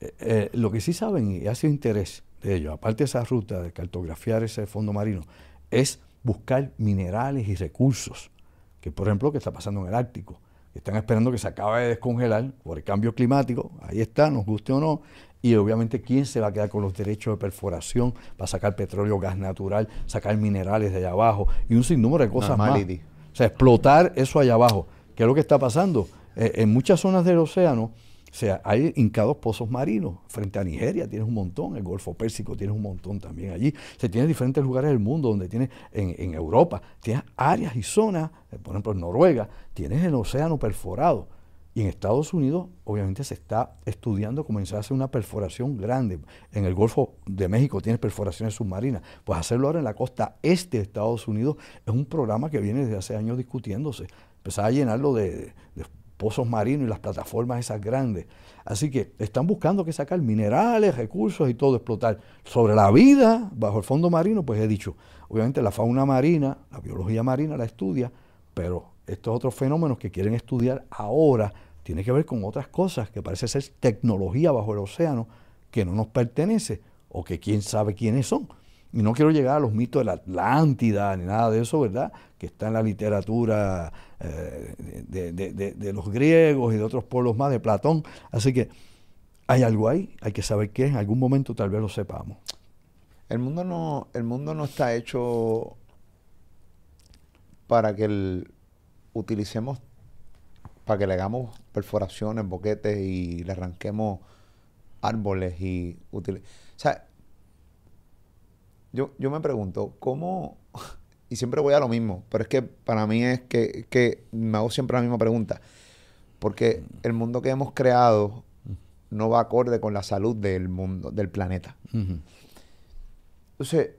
Eh, eh, lo que sí saben y ha sido interés de ellos, aparte de esa ruta de cartografiar ese fondo marino, es buscar minerales y recursos, que por ejemplo, lo que está pasando en el Ártico están esperando que se acabe de descongelar por el cambio climático, ahí está, nos guste o no, y obviamente quién se va a quedar con los derechos de perforación para sacar petróleo, gas natural, sacar minerales de allá abajo y un sinnúmero de cosas más. O sea, explotar eso allá abajo. ¿Qué es lo que está pasando? Eh, en muchas zonas del océano, o sea, hay hincados pozos marinos. Frente a Nigeria tienes un montón, el Golfo Pérsico tienes un montón también allí. Se tiene diferentes lugares del mundo donde tienes, en, Europa, tienes áreas y zonas, eh, por ejemplo en Noruega, tienes el océano perforado. Y en Estados Unidos, obviamente, se está estudiando comenzar a hacer una perforación grande. En el Golfo de México tienes perforaciones submarinas. Pues hacerlo ahora en la costa este de Estados Unidos es un programa que viene desde hace años discutiéndose. Empezar a llenarlo de pozos marinos y las plataformas esas grandes. Así que están buscando que sacar minerales, recursos y todo explotar. Sobre la vida bajo el fondo marino, pues he dicho, obviamente la fauna marina, la biología marina la estudia, pero estos otros fenómenos que quieren estudiar ahora tienen que ver con otras cosas que parece ser tecnología bajo el océano que no nos pertenece o que quién sabe quiénes son. Y no quiero llegar a los mitos de la Atlántida ni nada de eso, ¿verdad? Que está en la literatura eh, de, los griegos y de otros pueblos más, de Platón. Así que hay algo ahí, hay que saber qué, en algún momento tal vez lo sepamos. El mundo no, el mundo no está hecho para que el, utilicemos, para que le hagamos perforaciones, boquetes y le arranquemos árboles y o sea, yo, yo me pregunto, ¿cómo? Y siempre voy a lo mismo, pero es que para mí es que, que me hago siempre la misma pregunta. Porque el mundo que hemos creado no va acorde con la salud del mundo, del planeta. Entonces,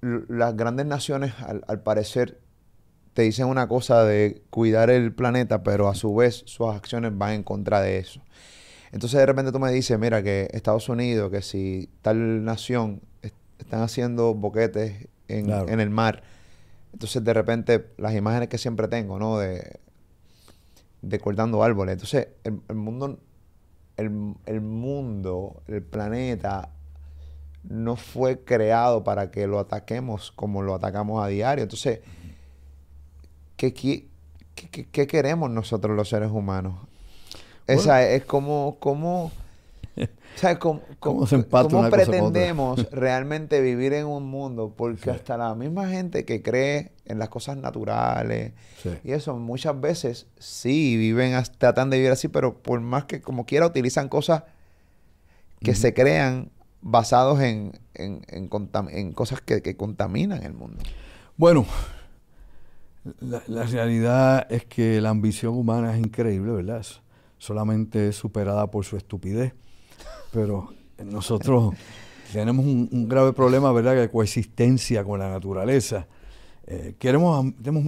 las grandes naciones, al, al, parecer, te dicen una cosa de cuidar el planeta, pero a su vez sus acciones van en contra de eso. Entonces, de repente tú me dices, mira, que Estados Unidos, que si tal nación están haciendo boquetes en, el mar. Entonces, de repente, las imágenes que siempre tengo, ¿no? De, de cortando árboles. Entonces, el, mundo, el, mundo, el planeta, no fue creado para que lo ataquemos como lo atacamos a diario. Entonces, ¿qué, qué, queremos nosotros los seres humanos? Esa es como, como ¿Cómo, cómo, pretendemos realmente vivir en un mundo? Porque hasta la misma gente que cree en las cosas naturales y eso, muchas veces sí viven, tratan de vivir así, pero por más que como quiera utilizan cosas que se crean basados en, en, cosas que, contaminan el mundo. Bueno, la, la, realidad es que la ambición humana es increíble, ¿verdad? Solamente es superada por su estupidez. Pero nosotros tenemos un, grave problema, ¿verdad?, de coexistencia con la naturaleza. Eh, queremos, tenemos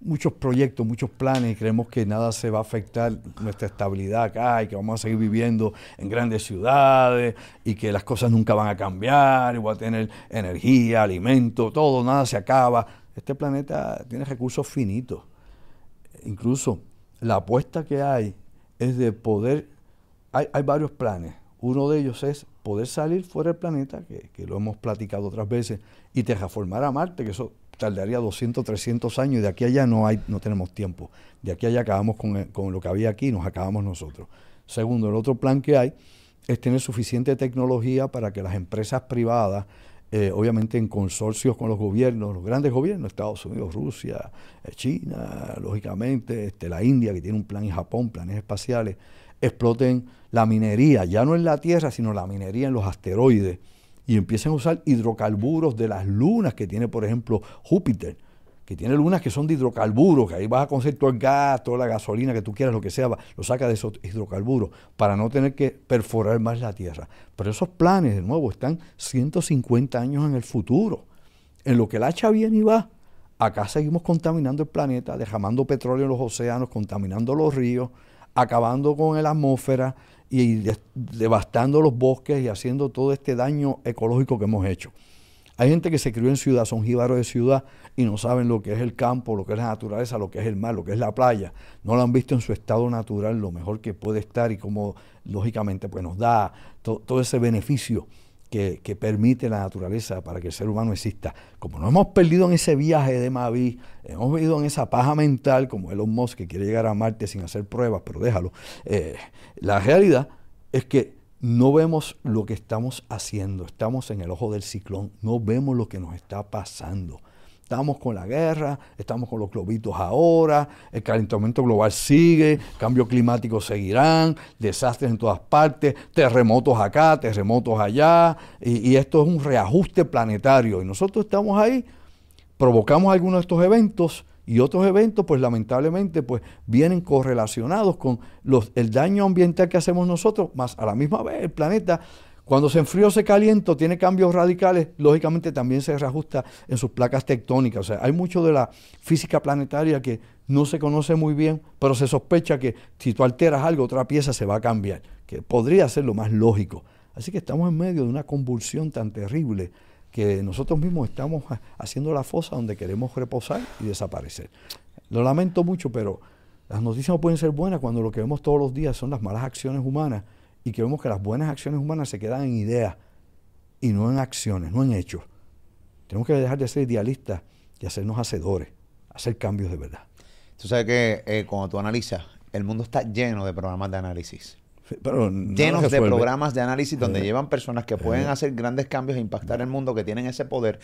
muchos proyectos, muchos planes y creemos que nada se va a afectar nuestra estabilidad acá y que vamos a seguir viviendo en grandes ciudades y que las cosas nunca van a cambiar y voy a tener energía, alimento, todo, nada se acaba. Este planeta tiene recursos finitos. Incluso la apuesta que hay es de poder, hay, hay varios planes. Uno de ellos es poder salir fuera del planeta, que, lo hemos platicado otras veces, y terraformar a Marte, que eso tardaría 200, 300 años, y de aquí a allá no, hay, no tenemos tiempo. De aquí a allá acabamos con, con lo que había aquí, nos acabamos nosotros. Segundo, el otro plan que hay es tener suficiente tecnología para que las empresas privadas, eh, obviamente en consorcios con los gobiernos, los grandes gobiernos, Estados Unidos, Rusia, eh, China, lógicamente, este, la India, que tiene un plan, y Japón, planes espaciales, exploten la minería, ya no en la Tierra, sino la minería en los asteroides, y empiecen a usar hidrocarburos de las lunas que tiene, por ejemplo, Júpiter, que tiene lunas que son de hidrocarburos, que ahí vas a conseguir todo el gas, toda la gasolina que tú quieras, lo que sea, lo saca de esos hidrocarburos, para no tener que perforar más la Tierra. Pero esos planes, de nuevo, están 150 años en el futuro. En lo que el hacha viene y va, acá seguimos contaminando el planeta, derramando petróleo en los océanos, contaminando los ríos, acabando con la atmósfera y devastando los bosques y haciendo todo este daño ecológico que hemos hecho. Hay gente que se crió en ciudad, son jíbaros de ciudad y no saben lo que es el campo, lo que es la naturaleza, lo que es el mar, lo que es la playa. No lo han visto en su estado natural, lo mejor que puede estar y como lógicamente pues nos da todo ese beneficio que, permite la naturaleza para que el ser humano exista. Como no hemos perdido en ese viaje de Mavi, hemos vivido en esa paja mental, como Elon Musk que quiere llegar a Marte sin hacer pruebas, pero déjalo. Eh, la realidad es que no vemos lo que estamos haciendo, estamos en el ojo del ciclón, no vemos lo que nos está pasando. Estamos con la guerra, estamos con los globitos ahora, el calentamiento global sigue, cambio climático seguirán, desastres en todas partes, terremotos acá, terremotos allá, y, esto es un reajuste planetario. Y nosotros estamos ahí, provocamos algunos de estos eventos y otros eventos, pues lamentablemente, pues vienen correlacionados con los, el daño ambiental que hacemos nosotros, más a la misma vez el planeta cuando se enfría o se calienta, tiene cambios radicales, lógicamente también se reajusta en sus placas tectónicas. O sea, hay mucho de la física planetaria que no se conoce muy bien, pero se sospecha que si tú alteras algo, otra pieza se va a cambiar, que podría ser lo más lógico. Así que estamos en medio de una convulsión tan terrible que nosotros mismos estamos haciendo la fosa donde queremos reposar y desaparecer. Lo lamento mucho, pero las noticias no pueden ser buenas cuando lo que vemos todos los días son las malas acciones humanas y que vemos que las buenas acciones humanas se quedan en ideas y no en acciones, no en hechos. Tenemos que dejar de ser idealistas y hacernos hacedores, hacer cambios de verdad. Tú sabes que eh, cuando tú analizas, el mundo está lleno de programas de análisis. Pero llenos de programas de análisis donde eh, llevan personas que pueden eh. hacer grandes cambios e impactar el mundo, que tienen ese poder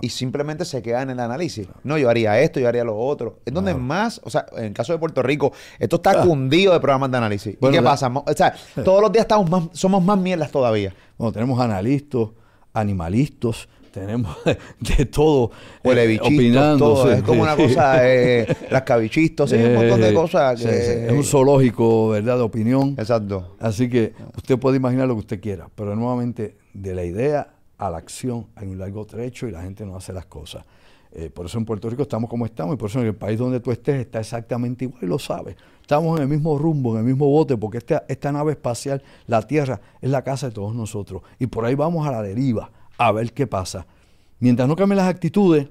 y simplemente se quedan en el análisis. No, yo haría esto, yo haría lo otro. Es donde más, o sea, en el caso de Puerto Rico, esto está cundido de programas de análisis. ¿Y qué pasa? O sea, todos los días estamos más, somos más mierdas todavía. Bueno, tenemos analistas, animalistas, tenemos de todo eh, opinando. Es como una cosa, eh, rascabichistos, un montón de eh, cosas. Es un zoológico, ¿verdad?, de opinión. Exacto. Así que usted puede imaginar lo que usted quiera, pero nuevamente, de la idea a la acción hay un largo trecho y la gente no hace las cosas. Eh, por eso en Puerto Rico estamos como estamos y por eso en el país donde tú estés está exactamente igual y lo sabes. Estamos en el mismo rumbo, en el mismo bote, porque esta, esta nave espacial, la Tierra, es la casa de todos nosotros. Y por ahí vamos a la deriva, a ver qué pasa. Mientras no cambien las actitudes,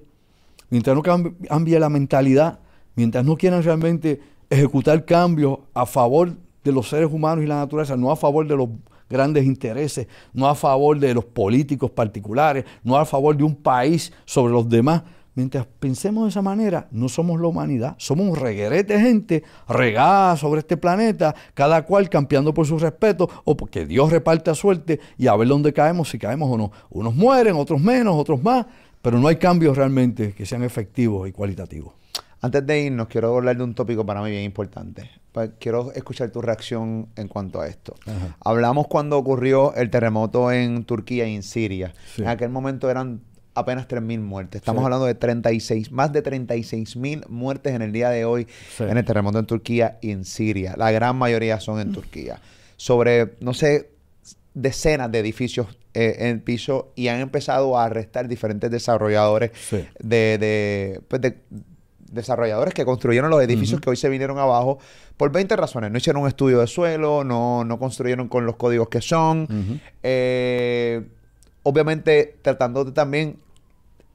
mientras no cambie la mentalidad, mientras no quieran realmente ejecutar cambios a favor de los seres humanos y la naturaleza, no a favor de los grandes intereses, no a favor de los políticos particulares, no a favor de un país sobre los demás. Mientras pensemos de esa manera, no somos la humanidad, somos un reguerete de gente regada sobre este planeta, cada cual campeando por su respeto o porque Dios reparta suerte y a ver dónde caemos, si caemos o no. Unos mueren, otros menos, otros más, pero no hay cambios realmente que sean efectivos y cualitativos. Antes de irnos, quiero hablar de un tópico para mí bien importante. Quiero escuchar tu reacción en cuanto a esto. Ajá. Hablamos cuando ocurrió el terremoto en Turquía y en Siria. Sí. En aquel momento eran apenas 3.000 muertes. Estamos Sí. hablando de 36, más de 36.000 muertes en el día de hoy Sí. en el terremoto en Turquía y en Siria. La gran mayoría son en Turquía. Sobre, no sé, decenas de edificios eh, en el piso y han empezado a arrestar diferentes desarrolladores Sí. de, de, pues, de desarrolladores que construyeron los edificios que hoy se vinieron abajo por 20 razones. No hicieron un estudio de suelo, no, no construyeron con los códigos que son. Eh, obviamente, tratando de también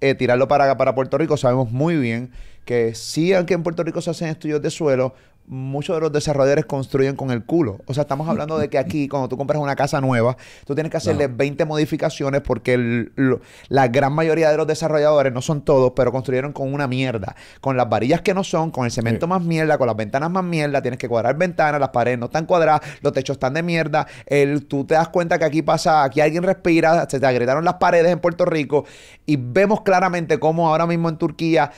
eh, tirarlo para, para Puerto Rico, sabemos muy bien que sí, aunque en Puerto Rico se hacen estudios de suelo, muchos de los desarrolladores construyen con el culo. O sea, estamos hablando de que aquí, cuando tú compras una casa nueva, tú tienes que hacerle Claro. 20 modificaciones porque el- lo- la gran mayoría de los desarrolladores, no son todos, pero construyeron con una mierda. Con las varillas que no son, con el cemento Sí. más mierda, con las ventanas más mierda, tienes que cuadrar ventanas, las paredes no están cuadradas, los techos están de mierda. El, tú te das cuenta que aquí pasa, aquí alguien respira, se te agrietaron las paredes en Puerto Rico y vemos claramente cómo ahora mismo en Turquía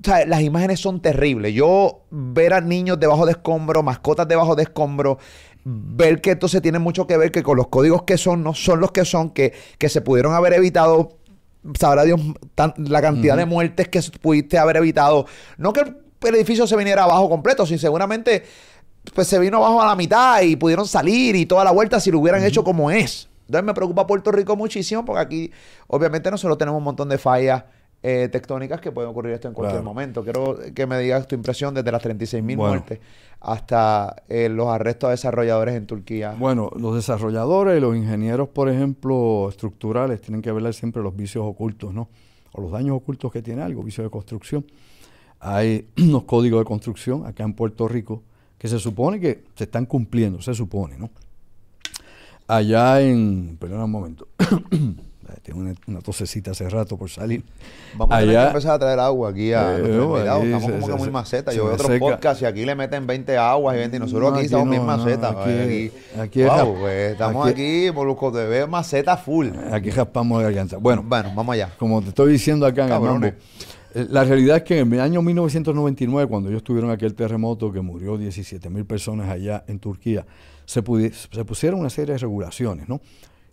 o sea, las imágenes son terribles. Yo ver a niños debajo de escombros, mascotas debajo de escombros, ver que entonces tiene mucho que ver que con los códigos que son, no son los que son, que, que se pudieron haber evitado, sabrá Dios, tan- la cantidad de muertes que pudiste haber evitado. No que el, el edificio se viniera abajo completo, sino seguramente pues se vino abajo a la mitad y pudieron salir y toda la vuelta si lo hubieran hecho como es. Entonces me preocupa Puerto Rico muchísimo porque aquí obviamente nosotros tenemos un montón de fallas eh, tectónicas que pueden ocurrir esto en cualquier Claro. momento. Quiero que me digas tu impresión desde las 36 mil Bueno. muertes hasta eh, los arrestos de desarrolladores en Turquía. Bueno, los desarrolladores y los ingenieros, por ejemplo, estructurales, tienen que ver siempre los vicios ocultos, ¿no? O los daños ocultos que tiene algo, vicios de construcción. Hay unos códigos de construcción acá en Puerto Rico que se supone que se están cumpliendo, se supone, ¿no? Allá en, perdón un momento, tengo una, una tosecita hace rato por salir. Vamos a tener allá- que empezar a traer agua aquí a Eh, aquí Estamos se- como que muy se- maceta. se Yo veo otros seca. podcasts y aquí le meten 20 aguas y 20 y nosotros No, aquí aquí estamos no, bien no, macetas. aquí- aquí, aquí wow, pues, estamos aquí- Molusco TV, maceta full. Aquí raspamos la garganta. Bueno, Bueno, vamos allá. como te estoy diciendo acá en el mambo, eh, la realidad es que en el año 1999, cuando ellos tuvieron aquel terremoto que murió 17 mil personas allá en Turquía, se, pudi- se pusieron una serie de regulaciones, ¿no?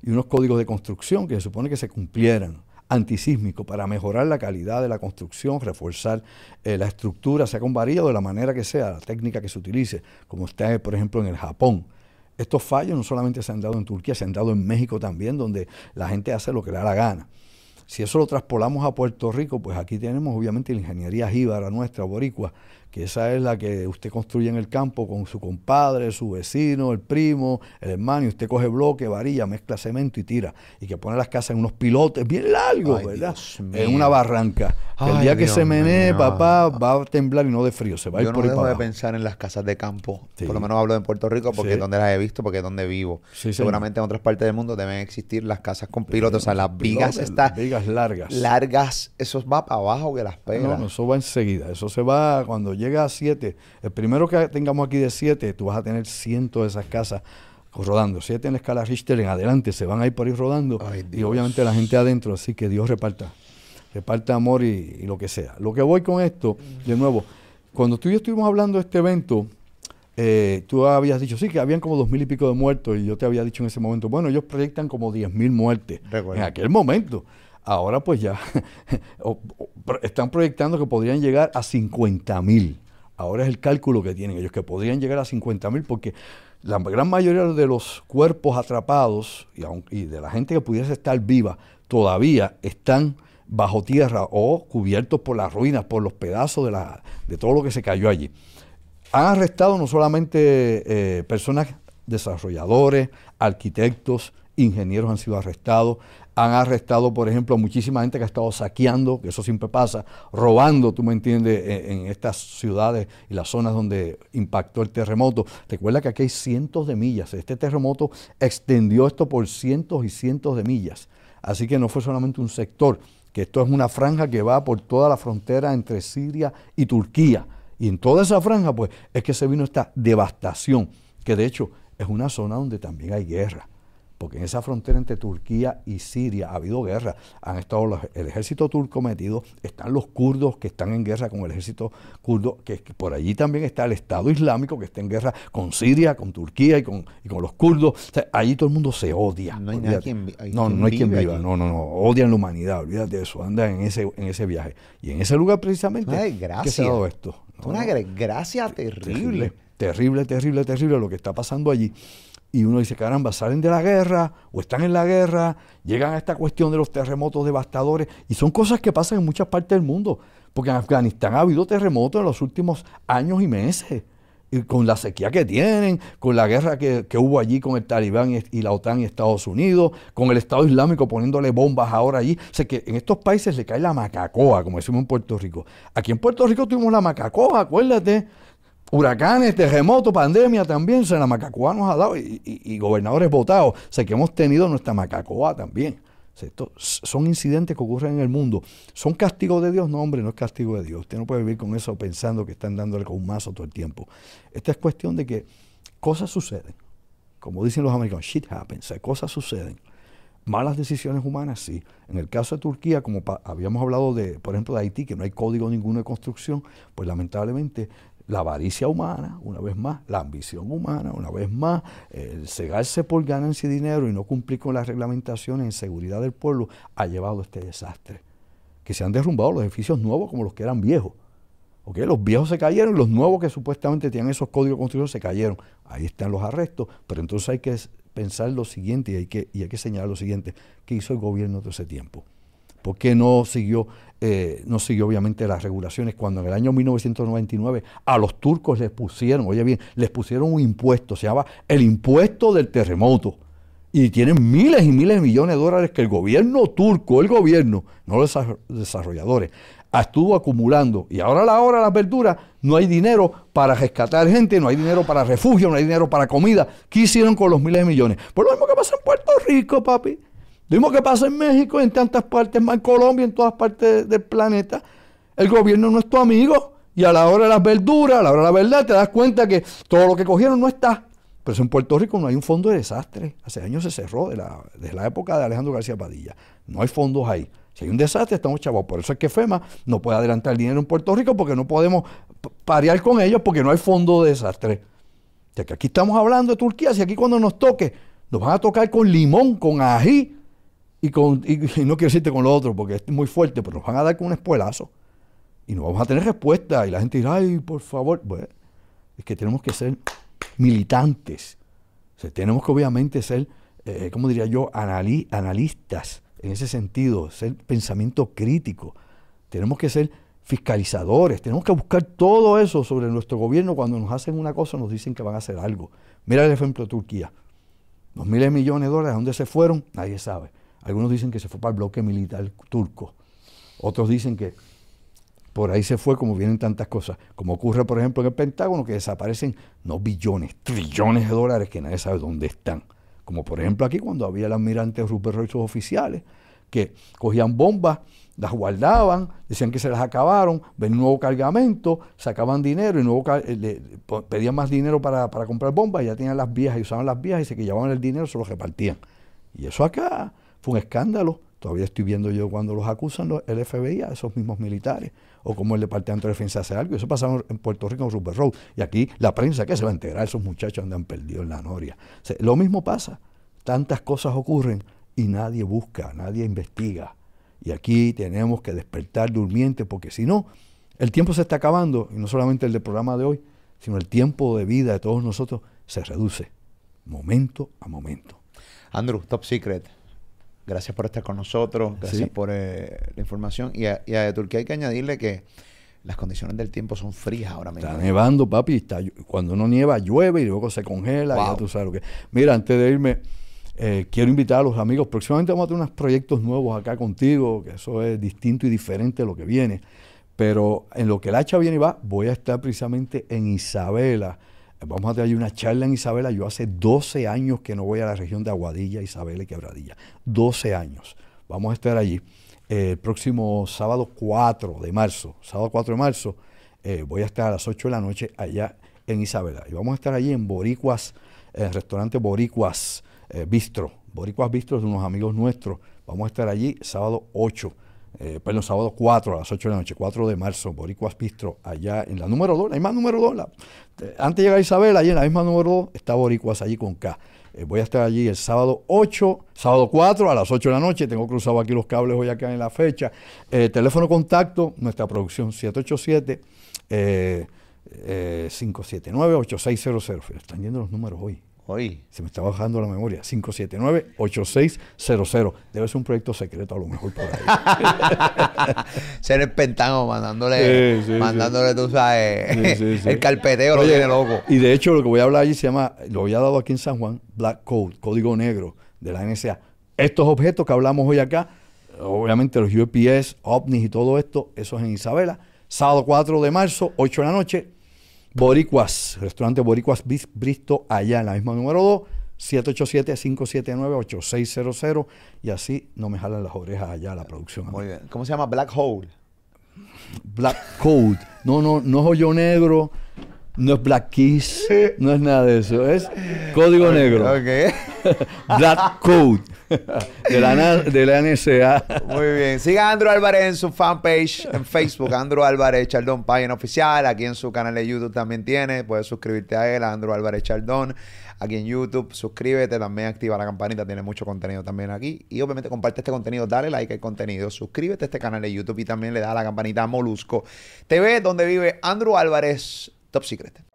Y unos códigos de construcción que se supone que se cumplieran antisísmicos para mejorar la calidad de la construcción, reforzar eh, la estructura, sea con varilla o de la manera que sea, la técnica que se utilice, como está, por ejemplo, en el Japón. Estos fallos no solamente se han dado en Turquía, se han dado en México también, donde la gente hace lo que le da la gana. Si eso lo traspolamos a Puerto Rico, pues aquí tenemos obviamente la ingeniería jíbara nuestra, boricua, que esa es la que usted construye en el campo con su compadre, su vecino, el primo, el hermano, y usted coge bloque, varilla, mezcla cemento y tira. Y que pone las casas en unos pilotes bien largos, Ay, ¿verdad? En una barranca. El día que se menee, mío. papá, va a temblar y no de frío, se va a ir Yo no por dejo de pensar en las casas de campo. Sí. Por lo menos hablo de Puerto Rico porque Sí. es donde las he visto, porque es donde vivo. Sí. Seguramente en otras partes del mundo deben existir las casas con pilotos. O sea, las vigas Pilotes, estas Vigas largas. largas, eso va para abajo que las No, pegas. no, eso va enseguida. Eso se va cuando llega a 7. El primero que tengamos aquí de 7, tú vas a tener cientos de esas casas rodando. 7 en la escala Richter en adelante, se van a ir por ahí rodando. Ay, y obviamente la gente adentro. Así que Dios reparta. Reparta amor y, y lo que sea. Lo que voy con esto, de nuevo, cuando tú y yo estuvimos hablando de este evento, eh, tú habías dicho, sí, que habían como dos mil y pico de muertos. Y yo te había dicho en ese momento, bueno, ellos proyectan como diez mil muertes. En aquel momento. Ahora pues ya están proyectando que podrían llegar a 50 mil. Ahora es el cálculo que tienen ellos, que podrían llegar a 50 mil porque la gran mayoría de los cuerpos atrapados y, aun- de la gente que pudiese estar viva todavía están bajo tierra o cubiertos por las ruinas, por los pedazos de, la, de todo lo que se cayó allí. Han arrestado no solamente eh, personas desarrolladores, arquitectos, ingenieros han sido arrestados, han arrestado, por ejemplo, a muchísima gente que ha estado saqueando, que eso siempre pasa, robando, tú me entiendes, en, en estas ciudades y las zonas donde impactó el terremoto. Recuerda que aquí hay cientos de millas. Este terremoto extendió esto por cientos y cientos de millas. Así que no fue solamente un sector, que esto es una franja que va por toda la frontera entre Siria y Turquía. Y en toda esa franja, pues, es que se vino esta devastación, que de hecho es una zona donde también hay guerra. Porque en esa frontera entre Turquía y Siria ha habido guerra. Han estado el ejército turco metido, están los kurdos que están en guerra con el ejército kurdo, que, por allí también está el Estado Islámico que está en guerra con Siria, con Turquía y con, con los kurdos. allí todo el mundo se odia. No hay, quien, no, no hay quien viva. No, no, no. Odian la humanidad, olvídate de eso. Andan en ese, en ese viaje. Y en ese lugar precisamente ¿qué se ha dado esto. Una gracia terrible. Terrible, terrible, terrible lo que está pasando allí. Y uno dice, caramba, salen de la guerra o están en la guerra, llegan a esta cuestión de los terremotos devastadores. Y son cosas que pasan en muchas partes del mundo. Porque en Afganistán ha habido terremotos en los últimos años y meses. Y con la sequía que tienen, con la guerra que, hubo allí con el Talibán y, la OTAN y Estados Unidos, con el Estado Islámico poniéndole bombas ahora allí. O sea que en estos países le cae la macacoa, como decimos en Puerto Rico. Aquí en Puerto Rico tuvimos la macacoa, acuérdate huracanes, terremotos, pandemia también, se la macacoa nos ha dado y, gobernadores votados, sé que hemos tenido nuestra macacoa también. son incidentes que ocurren en el mundo. ¿Son castigos de Dios? No, hombre, no es castigo de Dios. Usted no puede vivir con eso pensando que están dándole con un mazo todo el tiempo. Esta es cuestión de que cosas suceden. Como dicen los americanos, shit happens, cosas suceden. Malas decisiones humanas, sí. En el caso de Turquía, como habíamos hablado de, por ejemplo, de Haití, que no hay código ninguno de construcción, pues lamentablemente la avaricia humana, una vez más, la ambición humana, una vez más, el cegarse por ganancia y dinero y no cumplir con las reglamentaciones en seguridad del pueblo ha llevado a este desastre. Que se han derrumbado los edificios nuevos como los que eran viejos. Los viejos se cayeron y los nuevos que supuestamente tenían esos códigos construidos se cayeron. Ahí están los arrestos, pero entonces hay que pensar lo siguiente y hay que, y hay que señalar lo siguiente. ¿Qué hizo el gobierno todo ese tiempo? ¿Por qué no siguió eh, no siguió obviamente las regulaciones cuando en el año 1999 a los turcos les pusieron, oye bien, les pusieron un impuesto, se llama el impuesto del terremoto. Y tienen miles y miles de millones de dólares que el gobierno turco, el gobierno, no los desarrolladores, estuvo acumulando. Y ahora a la hora de las verduras no hay dinero para rescatar gente, no hay dinero para refugio, no hay dinero para comida. ¿Qué hicieron con los miles de millones? Pues lo mismo que pasa en Puerto Rico, papi. Lo mismo que pasa en México, en tantas partes, más en Colombia, en todas partes del planeta. El gobierno no es tu amigo y a la hora de las verduras, a la hora de la verdad, te das cuenta que todo lo que cogieron no está. Pero en Puerto Rico no hay un fondo de desastre. Hace años se cerró desde la época de Alejandro García Padilla. No hay fondos ahí. Si hay un desastre, estamos chavos. Por eso es que FEMA no puede adelantar dinero en Puerto Rico porque no podemos parear con ellos porque no hay fondo de desastre. Ya que aquí estamos hablando de Turquía, si aquí cuando nos toque, nos van a tocar con limón, con ají, y, con, y, no quiero decirte con lo otro porque es muy fuerte, pero nos van a dar con un espuelazo y no vamos a tener respuesta. Y la gente dirá, ay, por favor. Bueno, es que tenemos que ser militantes. tenemos que obviamente ser, eh, ¿cómo diría yo?, analistas en ese sentido, ser pensamiento crítico. Tenemos que ser fiscalizadores, tenemos que buscar todo eso sobre nuestro gobierno. Cuando nos hacen una cosa, nos dicen que van a hacer algo. Mira el ejemplo de Turquía. Los miles de millones de dólares, ¿a dónde se fueron? Nadie sabe. Algunos dicen que se fue para el bloque militar turco. Otros dicen que por ahí se fue como vienen tantas cosas. Como ocurre, por ejemplo, en el Pentágono, que desaparecen no billones, trillones de dólares que nadie sabe dónde están. Como por ejemplo aquí cuando había el almirante Rupert Roy sus oficiales, que cogían bombas, las guardaban, decían que se las acabaron, ven un nuevo cargamento, sacaban dinero y nuevo eh, pedían más dinero para, para comprar bombas, y ya tenían las viejas y usaban las viejas y se que llevaban el dinero, se lo repartían. Y eso acá fue un escándalo. Todavía estoy viendo yo cuando los acusan el FBI a esos mismos militares, o como el Departamento de Defensa hace algo. Eso pasaba en Puerto Rico en Super Road. Y aquí la prensa, ¿qué se va a enterar? Esos muchachos andan perdidos en la noria. lo mismo pasa. Tantas cosas ocurren y nadie busca, nadie investiga. Y aquí tenemos que despertar durmiente, porque si no, el tiempo se está acabando, y no solamente el del programa de hoy, sino el tiempo de vida de todos nosotros se reduce, momento a momento. Andrew, Top Secret, Gracias por estar con nosotros, gracias por eh, la información. Y a, y Turquía hay que añadirle que las condiciones del tiempo son frías ahora mismo. Está nevando, papi. Está, cuando no nieva, llueve y luego se congela. ya tú sabes lo que. Mira, antes de irme, eh, quiero invitar a los amigos. Próximamente vamos a tener unos proyectos nuevos acá contigo, que eso es distinto y diferente de lo que viene. Pero en lo que el hacha viene y va, voy a estar precisamente en Isabela Vamos a tener una charla en Isabela. Yo hace 12 años que no voy a la región de Aguadilla, Isabela y Quebradilla. 12 años. Vamos a estar allí. Eh, el próximo sábado 4 de marzo, sábado 4 de marzo, eh, voy a estar a las 8 de la noche allá en Isabela. Y vamos a estar allí en Boricuas, el restaurante Boricuas eh, Bistro, Boricuas Bistro de unos amigos nuestros. Vamos a estar allí sábado 8, eh, perdón, sábado 4 a las 8 de la noche, 4 de marzo, Boricuas Bistro, allá en la número 2, la misma número 2. La, eh, antes de llegar Isabel, allí en la misma número 2 está Boricuas allí con K. Eh, voy a estar allí el sábado 8, sábado 4 a las 8 de la noche. Tengo cruzado aquí los cables hoy acá en la fecha. Eh, teléfono contacto, nuestra producción 787 eh, 579-8600. Están yendo los números hoy. Hoy. Se me está bajando la memoria. 579-8600. Debe ser un proyecto secreto a lo mejor por ahí. Ser el pentano mandándole, Sí, sí, mandándole, tú sabes, el carpeteo lo Oye, tiene loco. Y de hecho, lo que voy a hablar allí se llama, lo había dado aquí en San Juan, Black Code, código negro de la NSA. Estos objetos que hablamos hoy acá, obviamente los UPS, OVNIs y todo esto, eso es en Isabela. Sábado 4 de marzo, 8 de la noche, Boricuas, restaurante Boricuas Bristo, allá en la misma número 2, 787-579-8600 y así no me jalan las orejas allá la producción. Muy bien. ¿Cómo se llama? Black Hole. Black Code. No, no, no es hoyo negro, no es Black Kiss, no es nada de eso. Es código negro. Ok. Black Code. De la, de la NSA. Muy bien. Siga a Andrew Álvarez en su fanpage en Facebook, Andrew Álvarez Chaldón, página oficial. Aquí en su canal de YouTube también tiene. Puedes suscribirte a él, a Andrew Álvarez Chaldón. Aquí en YouTube, suscríbete, también activa la campanita, tiene mucho contenido también aquí. Y obviamente comparte este contenido, dale like al contenido, suscríbete a este canal de YouTube y también le da a la campanita a Molusco TV, donde vive Andrew Álvarez, Top Secret.